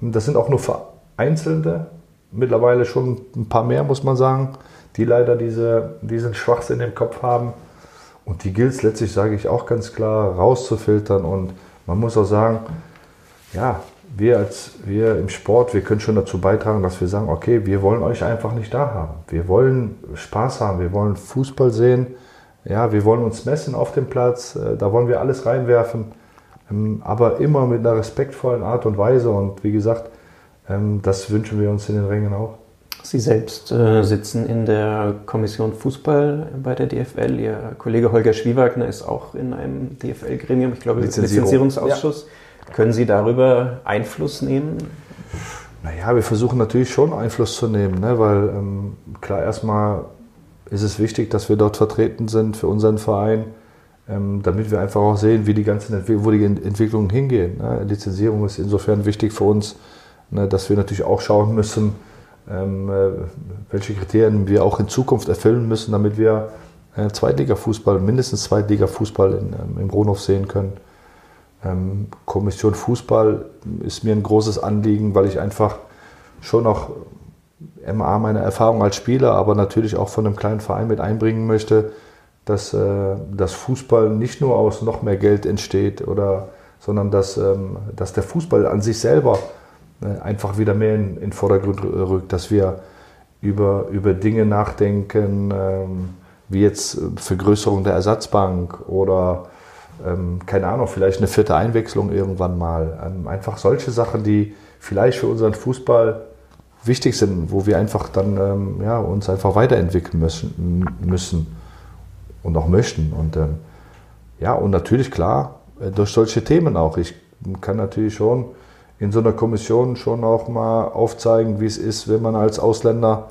Das sind auch nur vereinzelte, mittlerweile schon ein paar mehr, muss man sagen, die leider diese, diesen Schwachsinn im Kopf haben. Und die gilt es letztlich, sage ich auch ganz klar, rauszufiltern. Und man muss auch sagen, ja, wir als wir im Sport, wir können schon dazu beitragen, dass wir sagen, okay, wir wollen euch einfach nicht da haben. Wir wollen Spaß haben, wir wollen Fußball sehen, ja, wir wollen uns messen auf dem Platz, äh, da wollen wir alles reinwerfen, ähm, aber immer mit einer respektvollen Art und Weise. Und wie gesagt, ähm, das wünschen wir uns in den Rängen auch. Sie selbst äh, sitzen in der Kommission Fußball bei der DFL. Ihr Kollege Holger Schwiewagner ist auch in einem DFL-Gremium, ich glaube Lizenzierung. Lizenzierungsausschuss. Ja. Können Sie darüber Einfluss nehmen? Naja, wir versuchen natürlich schon Einfluss zu nehmen, ne? weil ähm, klar, erstmal ist es wichtig, dass wir dort vertreten sind für unseren Verein, ähm, damit wir einfach auch sehen, wie die ganzen wo die Entwicklungen hingehen. Ne? Lizenzierung ist insofern wichtig für uns, ne, dass wir natürlich auch schauen müssen, welche Kriterien wir auch in Zukunft erfüllen müssen, damit wir äh, Zweitliga-Fußball, mindestens Zweitliga-Fußball ähm, im Rohnhof sehen können. Ähm, Kommission Fußball ist mir ein großes Anliegen, weil ich einfach schon noch MA meine Erfahrung als Spieler, aber natürlich auch von einem kleinen Verein mit einbringen möchte, dass, äh, dass Fußball nicht nur aus noch mehr Geld entsteht, oder, sondern dass, ähm, dass der Fußball an sich selber äh, einfach wieder mehr in, den Vordergrund rückt, dass wir über, über Dinge nachdenken, ähm, wie jetzt Vergrößerung der Ersatzbank oder ähm, keine Ahnung, vielleicht eine vierte Einwechslung irgendwann mal. Ähm, einfach solche Sachen, die vielleicht für unseren Fußball wichtig sind, wo wir einfach dann ähm, ja, uns einfach weiterentwickeln müssen, müssen und auch möchten. Und ähm, ja, und natürlich klar, äh, durch solche Themen auch. Ich kann natürlich schon in so einer Kommission schon auch mal aufzeigen, wie es ist, wenn man als Ausländer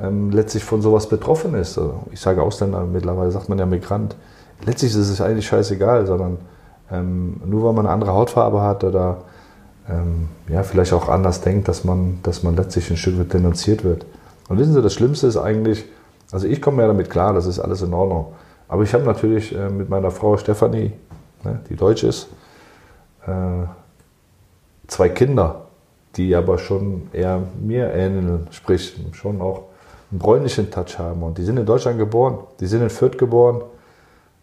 ähm, letztlich von sowas betroffen ist. Also ich sage Ausländer, mittlerweile sagt man ja Migrant. Letztlich ist es eigentlich scheißegal, sondern ähm, nur weil man eine andere Hautfarbe hat oder ähm, ja, vielleicht auch anders denkt, dass man, dass man letztlich ein Stück weit denunziert wird. Und wissen Sie, das Schlimmste ist eigentlich, also ich komme ja damit klar, das ist alles in Ordnung. Aber ich habe natürlich äh, mit meiner Frau Stefanie, ne, die deutsch ist, äh, zwei Kinder, die aber schon eher mir ähneln, sprich schon auch einen bräunlichen Touch haben. Und die sind in Deutschland geboren, die sind in Fürth geboren.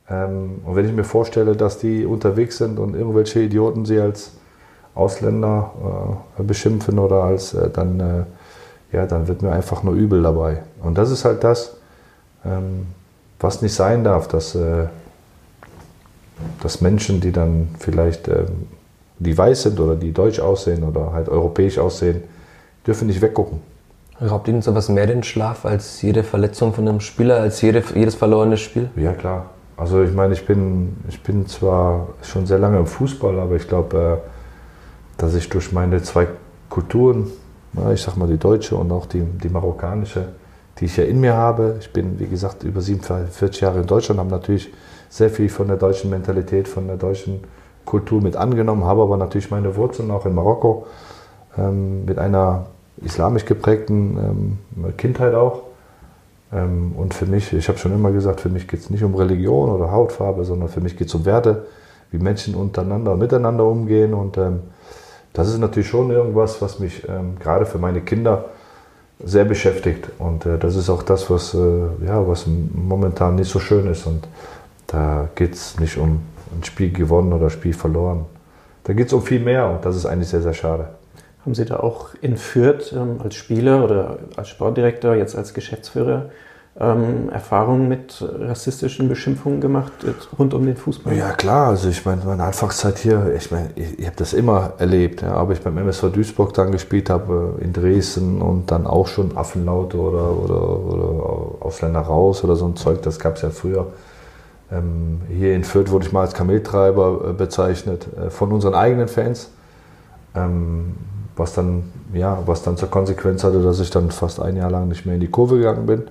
Ähm, und wenn ich mir vorstelle, dass die unterwegs sind und irgendwelche Idioten sie als Ausländer äh, beschimpfen oder als äh, dann, äh, ja, dann wird mir einfach nur übel dabei. Und das ist halt das, ähm, was nicht sein darf, dass, dass Menschen, die dann vielleicht ähm, die weiß sind oder die deutsch aussehen oder halt europäisch aussehen, dürfen nicht weggucken. Raubt Ihnen sowas mehr den Schlaf als jede Verletzung von einem Spieler, als jede, jedes verlorene Spiel? Ja, klar. Also ich meine, ich bin, ich bin zwar schon sehr lange im Fußball, aber ich glaube, äh, dass ich durch meine zwei Kulturen, ich sag mal die deutsche und auch die, die marokkanische, die ich ja in mir habe, ich bin, wie gesagt, über 47 Jahre in Deutschland, habe natürlich sehr viel von der deutschen Mentalität, von der deutschen Kultur mit angenommen, habe aber natürlich meine Wurzeln auch in Marokko ähm, mit einer islamisch geprägten ähm, Kindheit auch. Ähm, und für mich, ich habe schon immer gesagt, für mich geht es nicht um Religion oder Hautfarbe, sondern für mich geht es um Werte, wie Menschen untereinander, miteinander umgehen. Und ähm, das ist natürlich schon irgendwas, was mich ähm, gerade für meine Kinder sehr beschäftigt. Und äh, das ist auch das, was, äh, ja, was momentan nicht so schön ist. Und da geht es nicht um ein Spiel gewonnen oder ein Spiel verloren. Da geht es um viel mehr und das ist eigentlich sehr, sehr schade. Haben Sie da auch in Fürth ähm, als Spieler oder als Sportdirektor, jetzt als Geschäftsführer, ähm, Erfahrungen mit rassistischen Beschimpfungen gemacht rund um den Fußball? Ja klar, also ich meine, meine Anfangszeit hier, ich meine, ich, ich habe das immer erlebt, ja, aber ich beim MSV Duisburg dann gespielt habe, in Dresden und dann auch schon Affenlaute oder, oder, oder Ausländer raus oder so ein Zeug, das gab es ja früher. Ähm, hier in Fürth wurde ich mal als Kameltreiber äh, bezeichnet äh, von unseren eigenen Fans, ähm, was, dann, ja, was dann zur Konsequenz hatte, dass ich dann fast ein Jahr lang nicht mehr in die Kurve gegangen bin.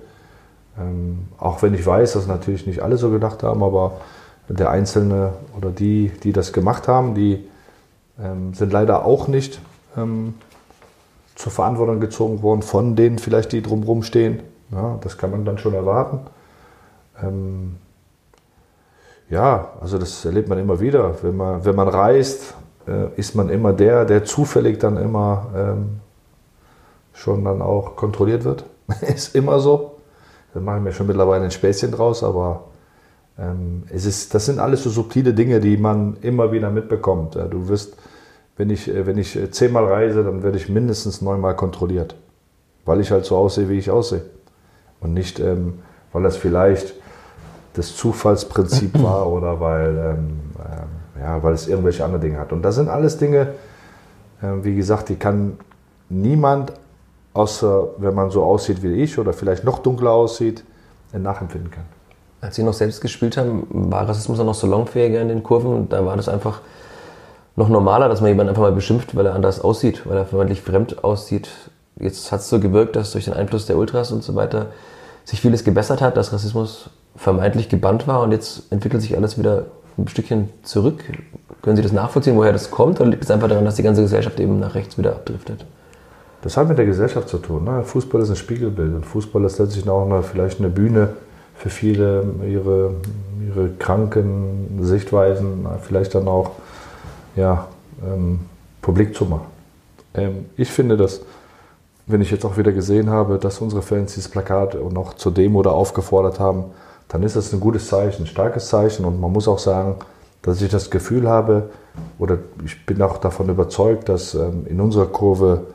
Ähm, auch wenn ich weiß, dass natürlich nicht alle so gedacht haben, aber der Einzelne oder die, die das gemacht haben, die sind leider auch nicht zur Verantwortung gezogen worden von denen vielleicht, die drumherum stehen. Ja, das kann man dann schon erwarten. Ähm, ja, also das erlebt man immer wieder. Wenn man, wenn man reist, äh, ist man immer der, der zufällig dann immer ähm, schon dann auch kontrolliert wird. <laughs> ist immer so. Da machen wir schon mittlerweile ein Späßchen draus, aber ähm, es ist, das sind alles so subtile Dinge, die man immer wieder mitbekommt. Du wirst, wenn ich, äh, wenn ich äh, zehnmal reise, dann werde ich mindestens neunmal kontrolliert, weil ich halt so aussehe, wie ich aussehe. Und nicht, ähm, weil das vielleicht das Zufallsprinzip <clears throat> war oder weil, ähm, äh, ja, weil es irgendwelche andere Dinge hat. Und das sind alles Dinge, äh, wie gesagt, die kann niemand, außer wenn man so aussieht wie ich oder vielleicht noch dunkler aussieht, nachempfinden kann. Als Sie noch selbst gespielt haben, war Rassismus auch noch salonfähiger in den Kurven und da war das einfach noch normaler, dass man jemanden einfach mal beschimpft, weil er anders aussieht, weil er vermeintlich fremd aussieht. Jetzt hat es so gewirkt, dass durch den Einfluss der Ultras und so weiter sich vieles gebessert hat, dass Rassismus vermeintlich gebannt war und jetzt entwickelt sich alles wieder ein Stückchen zurück. Können Sie das nachvollziehen, woher das kommt? Oder liegt es einfach daran, dass die ganze Gesellschaft eben nach rechts wieder abdriftet? Das hat mit der Gesellschaft zu tun. Ne? Fußball ist ein Spiegelbild und Fußball ist letztlich auch eine, vielleicht eine Bühne für viele, ihre, ihre kranken Sichtweisen vielleicht dann auch ja, ähm, publik zu machen. Ähm, ich finde, dass, wenn ich jetzt auch wieder gesehen habe, dass unsere Fans dieses Plakat noch zur Demo da aufgefordert haben, dann ist das ein gutes Zeichen, ein starkes Zeichen. Und man muss auch sagen, dass ich das Gefühl habe, oder ich bin auch davon überzeugt, dass ähm, in unserer Kurve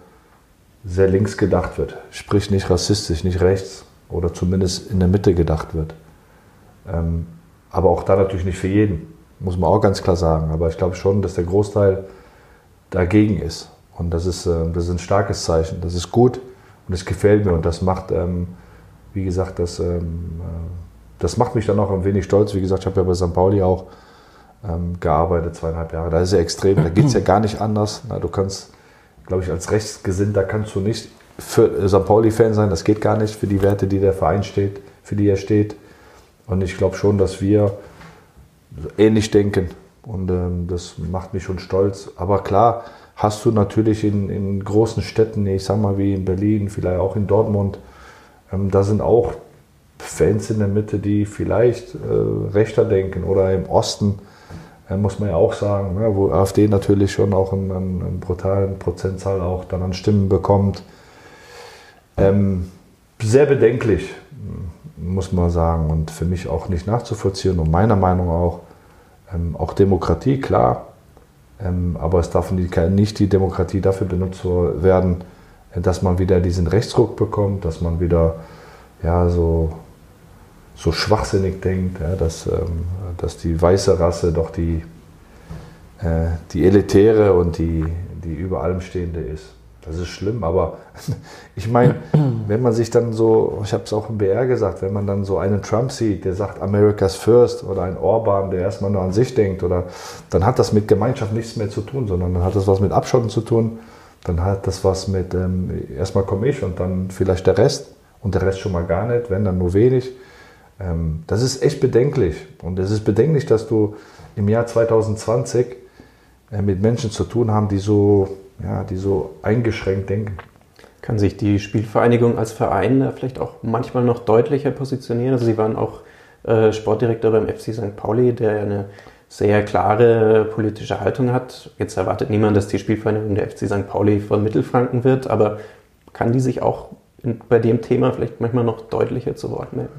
sehr links gedacht wird. Sprich nicht rassistisch, nicht rechts oder zumindest in der Mitte gedacht wird. Ähm, aber auch da natürlich nicht für jeden, muss man auch ganz klar sagen. Aber ich glaube schon, dass der Großteil dagegen ist. Und das ist, äh, das ist ein starkes Zeichen. Das ist gut und das gefällt mir. Und das macht, ähm, wie gesagt, das, ähm, äh, das macht mich dann auch ein wenig stolz. Wie gesagt, ich habe ja bei St. Pauli auch ähm, gearbeitet, zweieinhalb Jahre. Da ist ja extrem, da geht es ja <clears throat> gar nicht anders. Na, du kannst, glaube ich, als Rechtsgesinnter kannst du nicht für St. Pauli-Fan sein, das geht gar nicht für die Werte, die der Verein steht, für die er steht. Und ich glaube schon, dass wir ähnlich denken. Und ähm, das macht mich schon stolz. Aber klar, hast du natürlich in, in großen Städten, ich sag mal wie in Berlin, vielleicht auch in Dortmund, ähm, da sind auch Fans in der Mitte, die vielleicht äh, rechter denken oder im Osten, äh, muss man ja auch sagen, ne, wo AfD natürlich schon auch einen, einen, brutalen Prozentzahl auch dann an Stimmen bekommt. Ähm, sehr bedenklich, muss man sagen, und für mich auch nicht nachzuvollziehen und meiner Meinung auch, ähm, auch Demokratie, klar, ähm, aber es darf nicht die Demokratie dafür benutzt werden, dass man wieder diesen Rechtsruck bekommt, dass man wieder ja, so so schwachsinnig denkt, ja, dass, ähm, dass die weiße Rasse doch die, äh, die elitäre und die, die über allem stehende ist. Das ist schlimm, aber <laughs> ich meine, wenn man sich dann so, ich habe es auch im BR gesagt, wenn man dann so einen Trump sieht, der sagt America's First oder einen Orban, der erstmal nur an sich denkt, oder dann hat das mit Gemeinschaft nichts mehr zu tun, sondern dann hat das was mit Abschotten zu tun, dann hat das was mit, ähm, erstmal komme ich und dann vielleicht der Rest und der Rest schon mal gar nicht, wenn dann nur wenig. Ähm, das ist echt bedenklich. Und es ist bedenklich, dass du im Jahr 2020 äh, mit Menschen zu tun haben, die so, ja, die so eingeschränkt denken. Kann sich die Spielvereinigung als Verein vielleicht auch manchmal noch deutlicher positionieren? Also Sie waren auch äh, Sportdirektor beim FC St. Pauli, der eine sehr klare politische Haltung hat. Jetzt erwartet niemand, dass die Spielvereinigung der FC St. Pauli von Mittelfranken wird, aber kann die sich auch in, bei dem Thema vielleicht manchmal noch deutlicher zu Wort melden?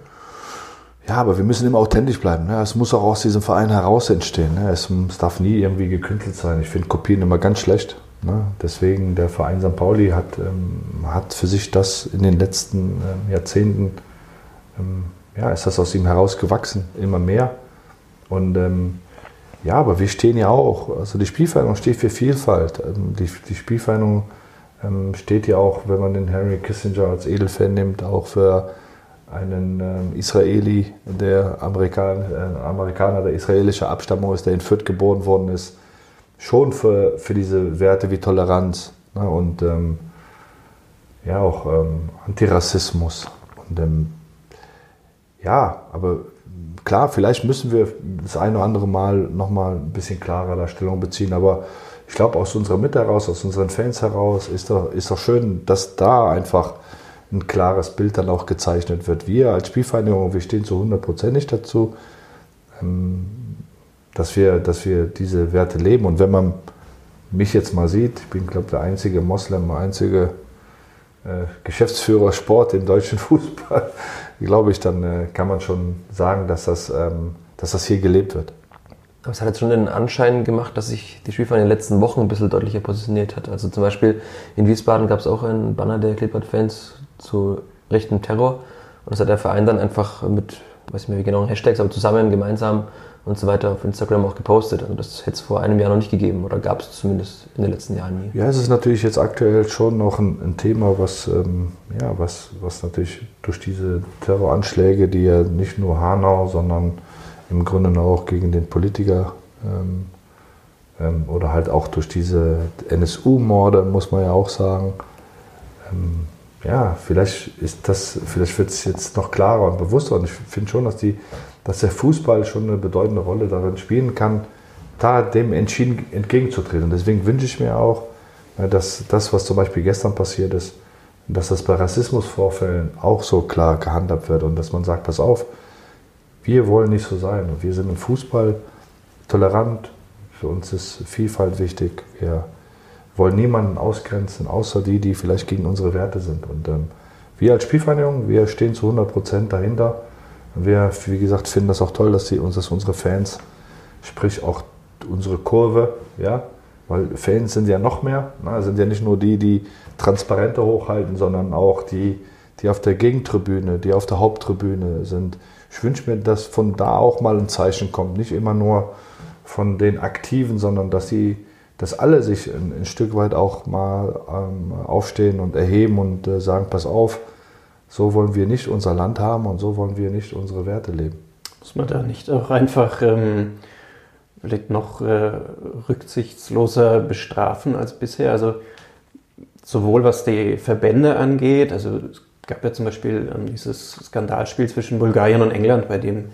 Ja, aber wir müssen immer authentisch bleiben. Ne? Es muss auch aus diesem Verein heraus entstehen. Ne? Es, es, darf nie irgendwie gekünstelt sein. Ich finde Kopien immer ganz schlecht. Ne? Deswegen der Verein St. Pauli hat, ähm, hat für sich das in den letzten ähm, Jahrzehnten, ähm, ja, ist das aus ihm herausgewachsen, immer mehr. Und ähm, ja, aber wir stehen ja auch, also die Spielvereinigung steht für Vielfalt. Ähm, die, die Spielvereinigung ähm, steht ja auch, wenn man den Henry Kissinger als Edelfan nimmt, auch für einen ähm, Israeli, der Amerikan, äh, Amerikaner der israelischer Abstammung ist, der in Fürth geboren worden ist, schon für, für diese Werte wie Toleranz ne, und ähm, ja auch ähm, Antirassismus. Und ähm, ja, aber klar, vielleicht müssen wir das eine oder andere Mal nochmal ein bisschen klarer da Stellung beziehen, aber ich glaube, aus unserer Mitte heraus, aus unseren Fans heraus, ist doch, ist doch schön, dass da einfach ein klares Bild dann auch gezeichnet wird. Wir als Spielvereinigung, wir stehen zu hundertprozentig dazu, ähm, dass, wir, dass wir diese Werte leben. Und wenn man mich jetzt mal sieht, ich bin, glaube ich, der einzige Moslem, der einzige äh, Geschäftsführer Sport im deutschen <laughs> Fußball, glaube ich, dann äh, kann man schon sagen, dass das, ähm, dass das hier gelebt wird. Aber es hat jetzt schon den Anschein gemacht, dass sich die Spielfahrer in den letzten Wochen ein bisschen deutlicher positioniert hat. Also zum Beispiel in Wiesbaden gab es auch einen Banner der Klippert-Fans zu rechten Terror. Und das hat der Verein dann einfach mit, weiß ich nicht mehr wie genau, Hashtags, aber zusammen, gemeinsam und so weiter auf Instagram auch gepostet. Also das hätte es vor einem Jahr noch nicht gegeben oder gab es zumindest in den letzten Jahren nie. Ja, es ist natürlich jetzt aktuell schon noch ein, ein Thema, was, ähm, ja, was, was natürlich durch diese Terroranschläge, die ja nicht nur Hanau, sondern im Grunde auch gegen den Politiker ähm, ähm, oder halt auch durch diese NSU-Morde, muss man ja auch sagen. Ja, vielleicht ist das, vielleicht wird es jetzt noch klarer und bewusster. Und ich finde schon, dass, die, dass der Fußball schon eine bedeutende Rolle darin spielen kann, da dem entschieden entgegenzutreten. Und deswegen wünsche ich mir auch, dass das, was zum Beispiel gestern passiert ist, dass das bei Rassismusvorfällen auch so klar gehandhabt wird und dass man sagt, pass auf, wir wollen nicht so sein. Und wir sind im Fußball tolerant. Für uns ist Vielfalt wichtig. Wir wollen niemanden ausgrenzen, außer die, die vielleicht gegen unsere Werte sind. Und ähm, wir als Spielvereinigung, wir stehen zu 100 Prozent dahinter. Wir, wie gesagt, finden das auch toll, dass, uns, dass unsere Fans, sprich auch unsere Kurve, ja, weil Fans sind ja noch mehr, ne, sind ja nicht nur die, die Transparente hochhalten, sondern auch die, die auf der Gegentribüne, die auf der Haupttribüne sind, ich wünsche mir, dass von da auch mal ein Zeichen kommt. Nicht immer nur von den Aktiven, sondern dass sie, dass alle sich ein, ein Stück weit auch mal ähm, aufstehen und erheben und äh, sagen, pass auf, so wollen wir nicht unser Land haben und so wollen wir nicht unsere Werte leben. Muss man da nicht auch einfach ähm, vielleicht noch äh, rücksichtsloser bestrafen als bisher? Also sowohl was die Verbände angeht, also es gab ja zum Beispiel ähm, dieses Skandalspiel zwischen Bulgarien und England, bei dem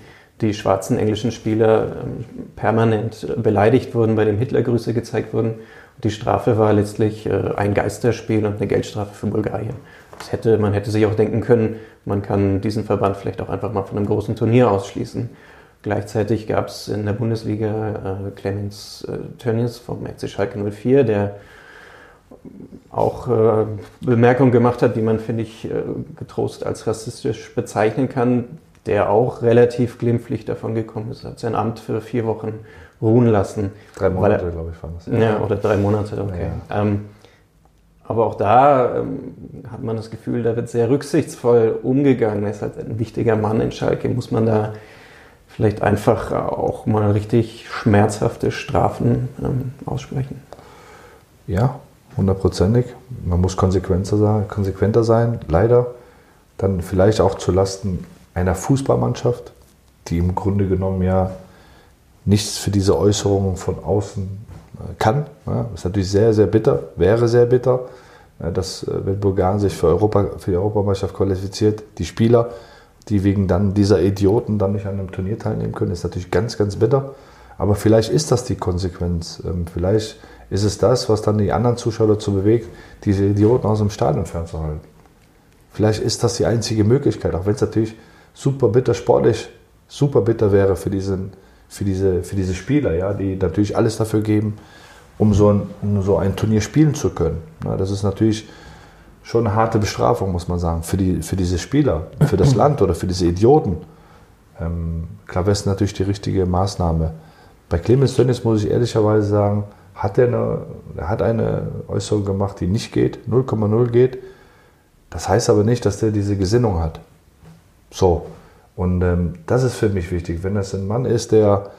die schwarzen englischen Spieler ähm, permanent beleidigt wurden, bei dem Hitlergrüße gezeigt wurden. Die Strafe war letztlich äh, ein Geisterspiel und eine Geldstrafe für Bulgarien. Das hätte, man hätte sich auch denken können, man kann diesen Verband vielleicht auch einfach mal von einem großen Turnier ausschließen. Gleichzeitig gab es in der Bundesliga äh, Clemens äh, Tönnies vom FC Schalke 04, der auch äh, Bemerkungen gemacht hat, die man, finde ich, äh, getrost als rassistisch bezeichnen kann, der auch relativ glimpflich davon gekommen ist, hat sein Amt für vier Wochen ruhen lassen. Drei Monate, glaube ich, waren das. Ja, ja, oder drei Monate, okay. Ja. Ähm, aber auch da ähm, hat man das Gefühl, da wird sehr rücksichtsvoll umgegangen. Er ist halt ein wichtiger Mann in Schalke. Muss man da vielleicht einfach auch mal richtig schmerzhafte Strafen ähm, aussprechen? Ja, hundertprozentig. Man muss konsequenter sein, konsequenter sein, leider. Dann vielleicht auch zu Lasten einer Fußballmannschaft, die im Grunde genommen ja nichts für diese Äußerungen von außen äh, kann. Ja, ist natürlich sehr, sehr bitter, wäre sehr bitter, dass äh, wenn Bulgarien sich für, Europa, für die Europameisterschaft qualifiziert, die Spieler, die wegen dann dieser Idioten dann nicht an einem Turnier teilnehmen können, ist natürlich ganz, ganz bitter. Aber vielleicht ist das die Konsequenz. Ähm, vielleicht ist es das, was dann die anderen Zuschauer dazu bewegt, diese Idioten aus dem Stadion fernzuhalten. Vielleicht ist das die einzige Möglichkeit, auch wenn es natürlich super bitter sportlich, super bitter wäre für, diesen, für, diese, für diese Spieler, ja, die natürlich alles dafür geben, um so ein, um so ein Turnier spielen zu können. Ja, das ist natürlich schon eine harte Bestrafung, muss man sagen, für, die, für diese Spieler, für das <clears throat> Land oder für diese Idioten. Ähm, klar wäre es natürlich die richtige Maßnahme. Bei Clemens Tönnies muss ich ehrlicherweise sagen, hat er eine, er hat eine Äußerung gemacht, die nicht geht, 0,0 geht. Das heißt aber nicht, dass der diese Gesinnung hat. So. Und ähm, das ist für mich wichtig. Wenn das ein Mann ist, der,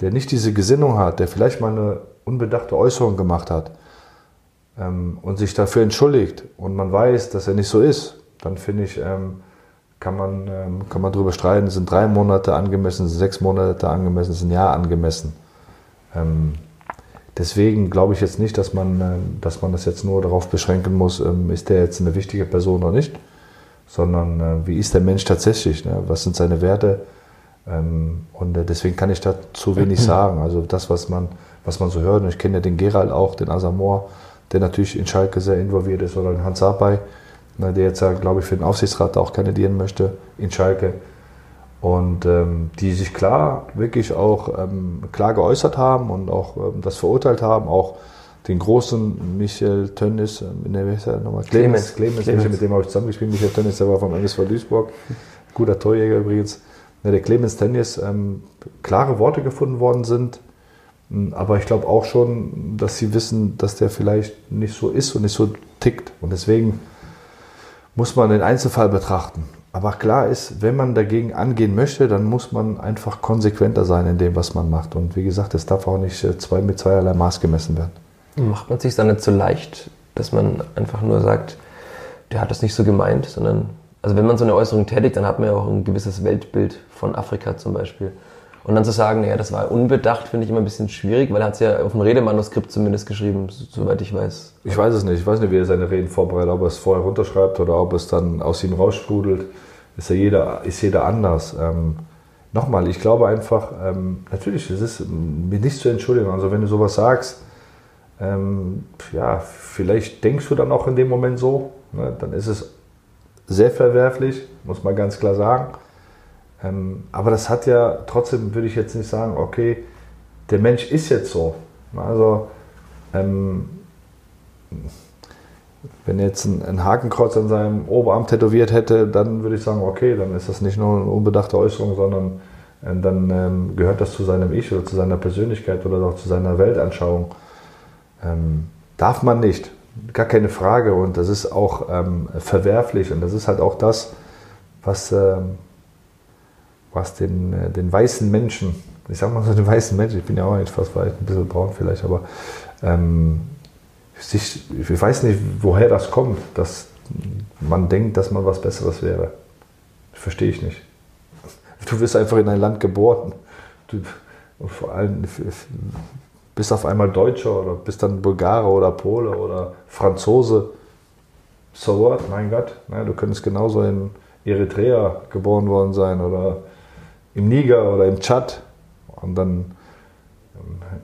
der nicht diese Gesinnung hat, der vielleicht mal eine unbedachte Äußerung gemacht hat ähm, und sich dafür entschuldigt und man weiß, dass er nicht so ist, dann finde ich, ähm, kann man, ähm, kann man darüber streiten, sind drei Monate angemessen, sind sechs Monate angemessen, sind ein Jahr angemessen. Ähm, Deswegen glaube ich jetzt nicht, dass man, äh, dass man das jetzt nur darauf beschränken muss, ähm, ist der jetzt eine wichtige Person oder nicht, sondern äh, wie ist der Mensch tatsächlich, ne? was sind seine Werte. Ähm, und äh, deswegen kann ich dazu wenig <clears throat> sagen. Also das, was man was man so hört. Und ich kenne ja den Gerald auch, den Asamoah, der natürlich in Schalke sehr involviert ist, oder den Hans Sapai, ne, der jetzt glaube ich, für den Aufsichtsrat auch kandidieren möchte in Schalke. Und ähm, die sich klar, wirklich auch ähm, klar geäußert haben und auch ähm, das verurteilt haben, auch den großen Michael Tönnis, ähm, ne, wie heißt er nochmal? Clemens, Clemens, Clemens. mit dem habe ich zusammengespielt. Michael Tönnis, der war vom MSV Duisburg, guter Torjäger übrigens. Ne, der Clemens Tönnis, ähm, klare Worte gefunden worden sind, hm, aber ich glaube auch schon, dass sie wissen, dass der vielleicht nicht so ist und nicht so tickt. Und deswegen muss man den Einzelfall betrachten. Aber klar ist, wenn man dagegen angehen möchte, dann muss man einfach konsequenter sein in dem, was man macht. Und wie gesagt, es darf auch nicht äh, zwei, mit zweierlei Maß gemessen werden. Macht man sich dann nicht so leicht, dass man einfach nur sagt, der hat das nicht so gemeint, sondern, also wenn man so eine Äußerung tätigt, dann hat man ja auch ein gewisses Weltbild von Afrika zum Beispiel. Und dann zu sagen, naja, das war unbedacht, finde ich immer ein bisschen schwierig, weil er hat es ja auf dem Redemanuskript zumindest geschrieben, soweit ich weiß. Ich weiß es nicht. Ich weiß nicht, wie er seine Reden vorbereitet, ob er es vorher runterschreibt oder ob es dann aus ihm raussprudelt ist ja jeder, ist jeder anders. Ähm, nochmal, ich glaube einfach, ähm, natürlich, es ist mir nicht zu entschuldigen. Also wenn du sowas sagst, ähm, ja, vielleicht denkst du dann auch in dem Moment so, ne, dann ist es sehr verwerflich, muss man ganz klar sagen. Ähm, aber das hat ja, trotzdem würde ich jetzt nicht sagen, okay, der Mensch ist jetzt so. Also, ähm, wenn jetzt ein, ein, Hakenkreuz an seinem Oberarm tätowiert hätte, dann würde ich sagen, okay, dann ist das nicht nur eine unbedachte Äußerung, sondern äh, dann ähm, gehört das zu seinem Ich oder zu seiner Persönlichkeit oder auch zu seiner Weltanschauung. Ähm, darf man nicht, gar keine Frage. Und das ist auch ähm, verwerflich und das ist halt auch das, was, ähm, was den, äh, den weißen Menschen, ich sag mal so <laughs> den weißen Menschen, ich bin ja auch fast weiß, ein bisschen braun vielleicht, aber ähm, sich, ich weiß nicht, woher das kommt, dass man denkt, dass man was Besseres wäre. Verstehe ich nicht. Du wirst einfach in ein Land geboren. Du, vor allem bist auf einmal Deutscher oder bist dann Bulgare oder Pole oder Franzose. So what? Mein Gott. Ne, du könntest genauso in Eritrea geboren worden sein oder im Niger oder im Tschad. Und dann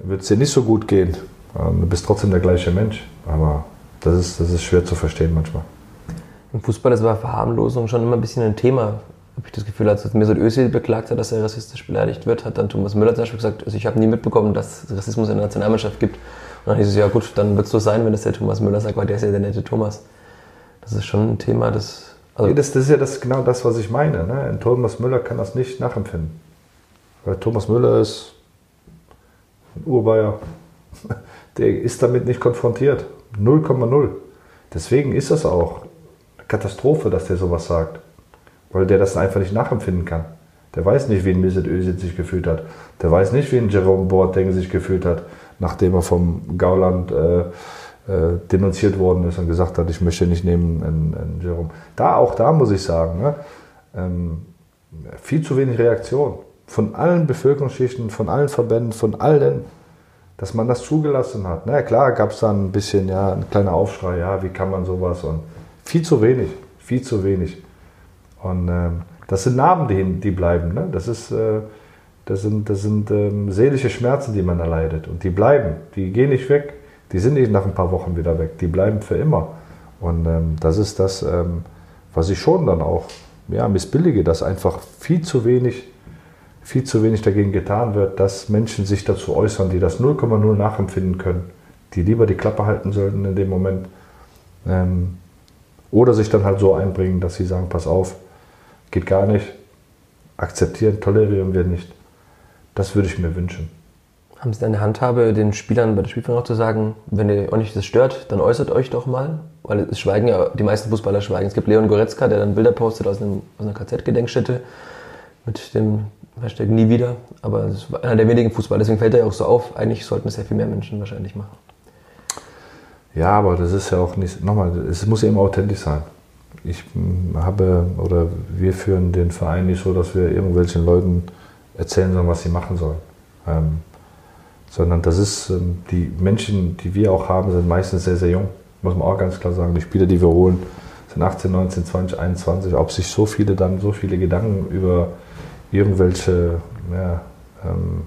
wird es dir nicht so gut gehen. Ähm, du bist trotzdem der gleiche Mensch. Aber das ist, das ist schwer zu verstehen manchmal. Im Fußball ist aber Verharmlosung schon immer ein bisschen ein Thema. Habe ich das Gefühl, als Mesut Özil beklagt hat, dass er rassistisch beleidigt wird, hat dann Thomas Müller zum Beispiel gesagt, also ich habe nie mitbekommen, dass es Rassismus in der Nationalmannschaft gibt. Und dann hieß es, ja gut, dann wird es so sein, wenn das der Thomas Müller sagt, weil der ist ja der nette Thomas. Das ist schon ein Thema, das... Also nee, das, das, ist ja das, genau das, was ich meine. Ne? Thomas Müller kann das nicht nachempfinden. Weil Thomas Müller ist ein Urbayer, <laughs> der ist damit nicht konfrontiert. 0,0. Deswegen ist das auch eine Katastrophe, dass der sowas sagt. Weil der das einfach nicht nachempfinden kann. Der weiß nicht, wie ein Mesut Özil sich gefühlt hat. Der weiß nicht, wie ein Jerome Boateng sich gefühlt hat, nachdem er vom Gauland äh, äh, denunziert worden ist und gesagt hat, ich möchte nicht nehmen einen, einen Jerome. Da, auch da muss ich sagen, ne, ähm, viel zu wenig Reaktion. Von allen Bevölkerungsschichten, von allen Verbänden, von allen dass man das zugelassen hat. Na klar, gab es dann ein bisschen, ja, ein kleiner Aufschrei, ja, wie kann man sowas und viel zu wenig, viel zu wenig. Und ähm, das sind Narben, die, die bleiben. Ne? Das, ist, äh, das sind, das sind ähm, seelische Schmerzen, die man erleidet. Und die bleiben, die gehen nicht weg. Die sind nicht nach ein paar Wochen wieder weg. Die bleiben für immer. Und ähm, das ist das, ähm, was ich schon dann auch ja, missbillige, dass einfach viel zu wenig viel zu wenig dagegen getan wird, dass Menschen sich dazu äußern, die das 0,0 nachempfinden können, die lieber die Klappe halten sollten in dem Moment. Ähm, oder sich dann halt so einbringen, dass sie sagen, pass auf, geht gar nicht, akzeptieren, tolerieren wir nicht. Das würde ich mir wünschen. Haben Sie eine Handhabe, den Spielern bei der Spielführung auch zu sagen, wenn ihr euch nicht das stört, dann äußert euch doch mal? Weil es schweigen ja, die meisten Fußballer schweigen. Es gibt Leon Goretzka, der dann Bilder postet aus, einem, aus einer KZ-Gedenkstätte mit dem Hashtag nie wieder, aber es ist einer der wenigen Fußballer, deswegen fällt er ja auch so auf. Eigentlich sollten es sehr viel mehr Menschen wahrscheinlich machen. Ja, aber das ist ja auch nicht, nochmal, es muss ja immer authentisch sein. Ich habe, oder wir führen den Verein nicht so, dass wir irgendwelchen Leuten erzählen sollen, was sie machen sollen. Ähm, sondern das ist, ähm, die Menschen, die wir auch haben, sind meistens sehr, sehr jung. Muss man auch ganz klar sagen. Die Spieler, die wir holen, sind 18, 19, 20, 21. Ob sich so viele dann so viele Gedanken über irgendwelche ja, ähm,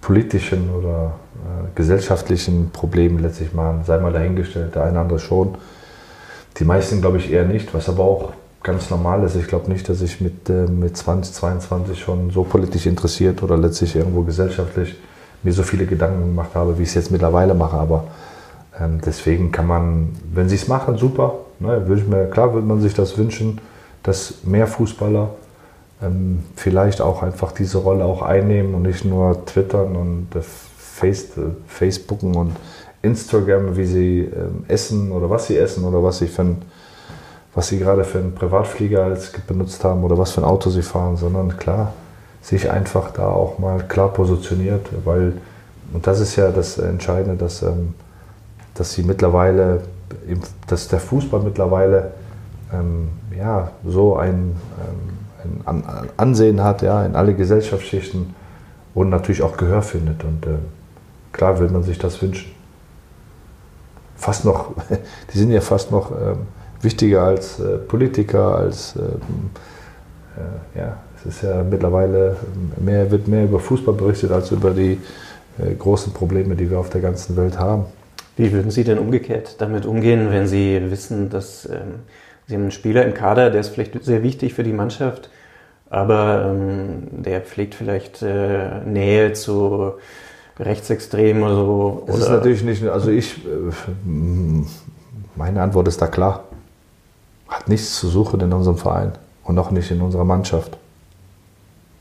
politischen oder äh, gesellschaftlichen Problemen letztlich machen, sei mal dahingestellt, der eine oder andere schon. Die meisten glaube ich eher nicht, was aber auch ganz normal ist. Ich glaube nicht, dass ich mit, äh, mit 20, 22 schon so politisch interessiert oder letztlich irgendwo gesellschaftlich mir so viele Gedanken gemacht habe, wie ich es jetzt mittlerweile mache. Aber ähm, deswegen kann man, wenn sie es machen, super. Ne, ich mir, klar würde man sich das wünschen, dass mehr Fußballer ähm, vielleicht auch einfach diese Rolle auch einnehmen und nicht nur twittern und äh, Face, äh, Facebooken und Instagram, wie sie ähm, essen oder was sie essen oder was sie für was sie gerade für einen Privatflieger als benutzt haben oder was für ein Auto sie fahren, sondern klar, sich einfach da auch mal klar positioniert, weil, und das ist ja das Entscheidende, dass, ähm, dass sie mittlerweile, dass der Fußball mittlerweile ähm, ja, so ein, ähm, ein Ansehen hat, ja, in alle Gesellschaftsschichten und natürlich auch Gehör findet. Und äh, klar will man sich das wünschen. Fast noch, <laughs> die sind ja fast noch ähm, wichtiger als äh, Politiker, als ähm, äh, ja, es ist ja mittlerweile mehr, wird mehr über Fußball berichtet als über die äh, großen Probleme, die wir auf der ganzen Welt haben. Wie würden Sie denn umgekehrt damit umgehen, wenn Sie wissen, dass ähm, Sie haben einen Spieler im Kader, der ist vielleicht sehr wichtig für die Mannschaft, aber ähm, der pflegt vielleicht äh, Nähe zu Rechtsextremen oder so? Das ist natürlich nicht, also ich, äh, meine Antwort ist da klar. Hat nichts zu suchen in unserem Verein und auch nicht in unserer Mannschaft.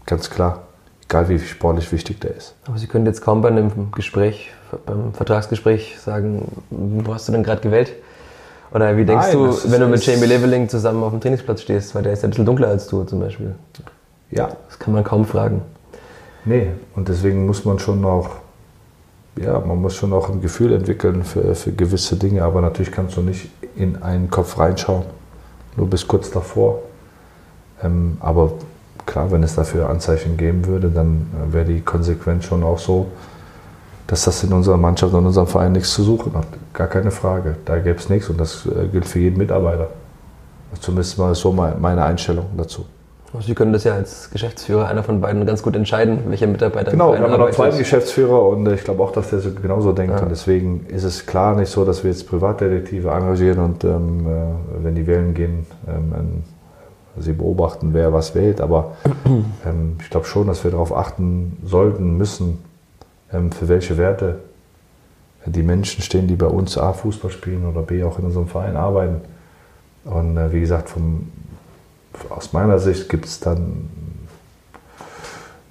Ganz klar. Egal wie sportlich wichtig der ist. Aber Sie können jetzt kaum bei einem Gespräch, beim Vertragsgespräch sagen, wo hast du denn gerade gewählt? Oder wie denkst Nein, du, wenn du mit Jamie Leveling zusammen auf dem Trainingsplatz stehst, weil der ist ja ein bisschen dunkler als du zum Beispiel? Ja. Das kann man kaum fragen. Nee, und deswegen muss man schon auch, ja, man muss schon auch ein Gefühl entwickeln für, für gewisse Dinge, aber natürlich kannst du nicht in einen Kopf reinschauen, nur bis kurz davor. Ähm, aber klar, wenn es dafür Anzeichen geben würde, dann äh, wäre die Konsequenz schon auch so, dass das in unserer Mannschaft und unserem Verein nichts zu suchen hat. Gar keine Frage. Da gäbe es nichts und das äh, gilt für jeden Mitarbeiter. Zumindest mal so meine Einstellung dazu. Sie können das ja als Geschäftsführer einer von beiden ganz gut entscheiden, welcher Mitarbeiter Genau, wir haben noch zwei Geschäftsführer und ich glaube auch, dass der so genauso denkt. Ja. Und deswegen ist es klar nicht so, dass wir jetzt Privatdetektive engagieren und ähm, äh, wenn die wählen gehen, ähm, sie beobachten, wer was wählt. Aber <clears throat> ähm, ich glaube schon, dass wir darauf achten sollten, müssen, ähm, für welche Werte die Menschen stehen, die bei uns A Fußball spielen oder B auch in unserem Verein arbeiten. Und äh, wie gesagt, vom, aus meiner Sicht gibt es dann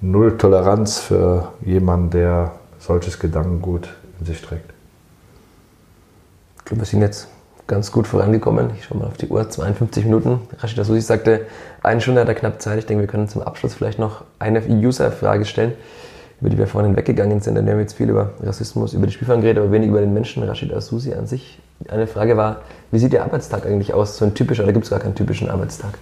null Toleranz für jemanden, der solches Gedankengut in sich trägt. Ich glaube, wir sind jetzt ganz gut vorangekommen. Ich schaue mal auf die Uhr, 52 Minuten. Rashid Asusi sagte, eine Stunde hat er knapp Zeit. Ich denke, wir können zum Abschluss vielleicht noch eine User-Frage stellen, über die wir vorhin weggegangen sind. Denn wir haben jetzt viel über Rassismus, über die Spielfang geredet, aber wenig über den Menschen Rashid Asusi an sich. Eine Frage war, wie sieht Ihr Arbeitstag eigentlich aus? So ein typischer, oder gibt es gar keinen typischen Arbeitstag?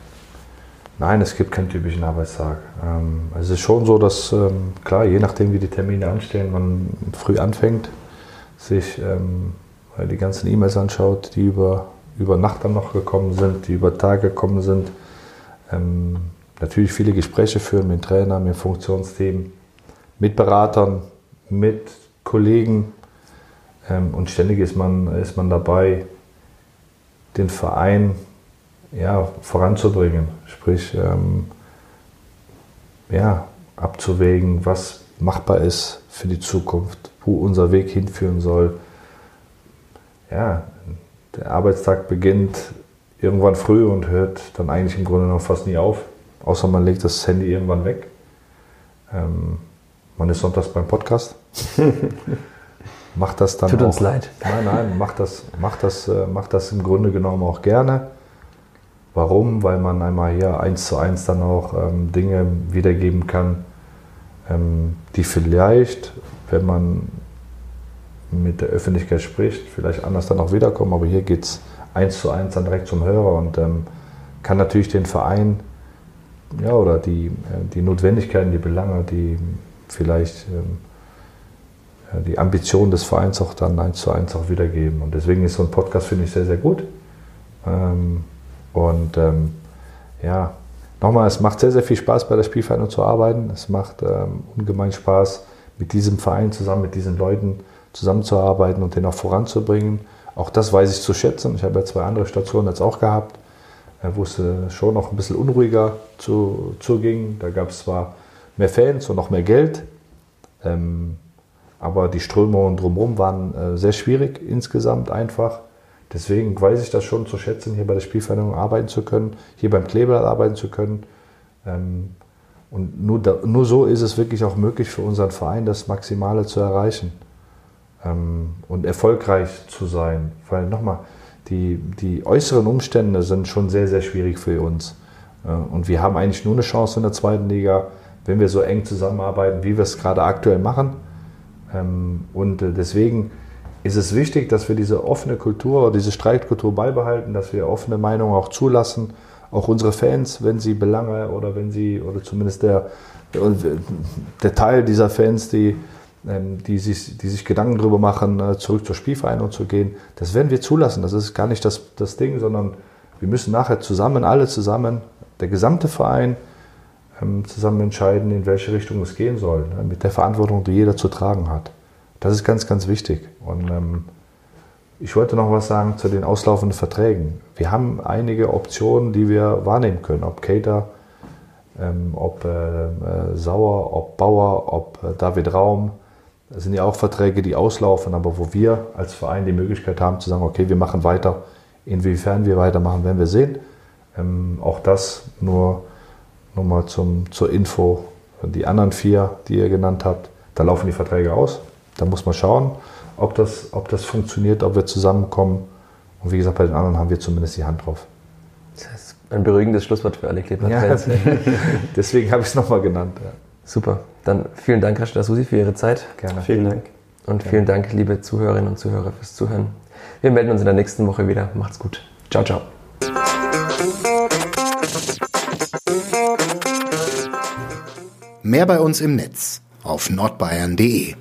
Nein, es gibt keinen typischen Arbeitstag. Ähm, es ist schon so, dass, ähm, klar, je nachdem, wie die Termine anstehen, man früh anfängt, sich ähm, die ganzen E-Mails anschaut, die über, über Nacht dann noch gekommen sind, die über Tage gekommen sind. Ähm, natürlich viele Gespräche führen mit Trainern, mit Funktionsteam, mit Beratern, mit Kollegen. Ähm, und ständig ist man, ist man dabei, den Verein ja, voranzubringen. Sprich, ähm, ja, abzuwägen, was machbar ist für die Zukunft, wo unser Weg hinführen soll ja, der Arbeitstag beginnt irgendwann früh und hört dann eigentlich im Grunde noch fast nie auf. Außer man legt das Handy irgendwann weg. Ähm, man ist sonntags beim Podcast. <laughs> macht das dann Tut auch, uns leid. Nein, nein, macht das, macht, das, äh, macht das im Grunde genommen auch gerne. Warum? Weil man einmal hier eins zu eins dann auch ähm, Dinge wiedergeben kann, ähm, die vielleicht, wenn man mit der Öffentlichkeit spricht, vielleicht anders dann auch wiederkommen, aber hier geht es eins zu eins dann direkt zum Hörer und ähm, kann natürlich den Verein ja, oder die, äh, die Notwendigkeiten, die Belange, die vielleicht ähm, die Ambition des Vereins auch dann eins zu eins auch wiedergeben. Und deswegen ist so ein Podcast, finde ich, sehr, sehr gut. Und ähm, ja, nochmal, es macht sehr, sehr viel Spaß bei der Spielvereinigung zu arbeiten. Es macht ähm, ungemein Spaß, mit diesem Verein zusammen, mit diesen Leuten zusammenzuarbeiten und den auch voranzubringen. Auch das weiß ich zu schätzen. Ich habe ja zwei andere Stationen jetzt auch gehabt, äh, wo es äh, schon noch ein bisschen unruhiger zu, zuging. Da gab es zwar mehr Fans und noch mehr Geld, ähm, aber die Strömungen drumherum waren äh, sehr schwierig insgesamt einfach. Deswegen weiß ich das schon zu schätzen, hier bei der Spielvereinigung arbeiten zu können, hier beim Kleber arbeiten zu können. Ähm, und nur, da, nur so ist es wirklich auch möglich für unseren Verein, das Maximale zu erreichen ähm, und erfolgreich zu sein. Weil nochmal, die, die äußeren Umstände sind schon sehr, sehr schwierig für uns. Äh, und wir haben eigentlich nur eine Chance in der zweiten Liga, wenn wir so eng zusammenarbeiten, wie wir es gerade aktuell machen. Ähm, und äh, deswegen ist es wichtig, dass wir diese offene Kultur, diese Streitkultur beibehalten, dass wir offene Meinungen auch zulassen. Auch unsere Fans, wenn sie Belange oder wenn sie, oder zumindest der, der Teil dieser Fans, die, ähm, die, sich, die sich Gedanken darüber machen, äh, zurück zur Spielvereinigung zu gehen, das werden wir zulassen. Das ist gar nicht das, das Ding, sondern wir müssen nachher zusammen, alle zusammen, der gesamte Verein, ähm, zusammen entscheiden, in welche Richtung es gehen soll, ne, mit der Verantwortung, die jeder zu tragen hat. Das ist ganz, ganz wichtig. Und ähm, ich wollte noch was sagen zu den auslaufenden Verträgen. Wir haben einige Optionen, die wir wahrnehmen können, ob Cater, ähm, ob äh, äh, Sauer, ob Bauer, ob äh, David Raum. Das sind ja auch Verträge, die auslaufen, aber wo wir als Verein die Möglichkeit haben zu sagen, okay, wir machen weiter. Inwiefern wir weitermachen, werden wir sehen. Ähm, auch das nur, nur mal zum, zur Info. Die anderen vier, die ihr genannt habt, da laufen die Verträge aus. Da muss man schauen, ob das, ob das funktioniert, ob wir zusammenkommen. Und wie gesagt, bei den anderen haben wir zumindest die Hand drauf. Das ist ein beruhigendes Schlusswort für alle Kleeblatt-Fans. Ja, <laughs> deswegen habe ich es nochmal genannt. Ja. Super. Dann vielen Dank, Rashida Susi, für Ihre Zeit. Gerne. Vielen Dank. Und vielen Dank, liebe Zuhörerinnen und Zuhörer, fürs Zuhören. Wir melden uns in der nächsten Woche wieder. Macht's gut. Ciao, ciao. Mehr bei uns im Netz auf nordbayern.de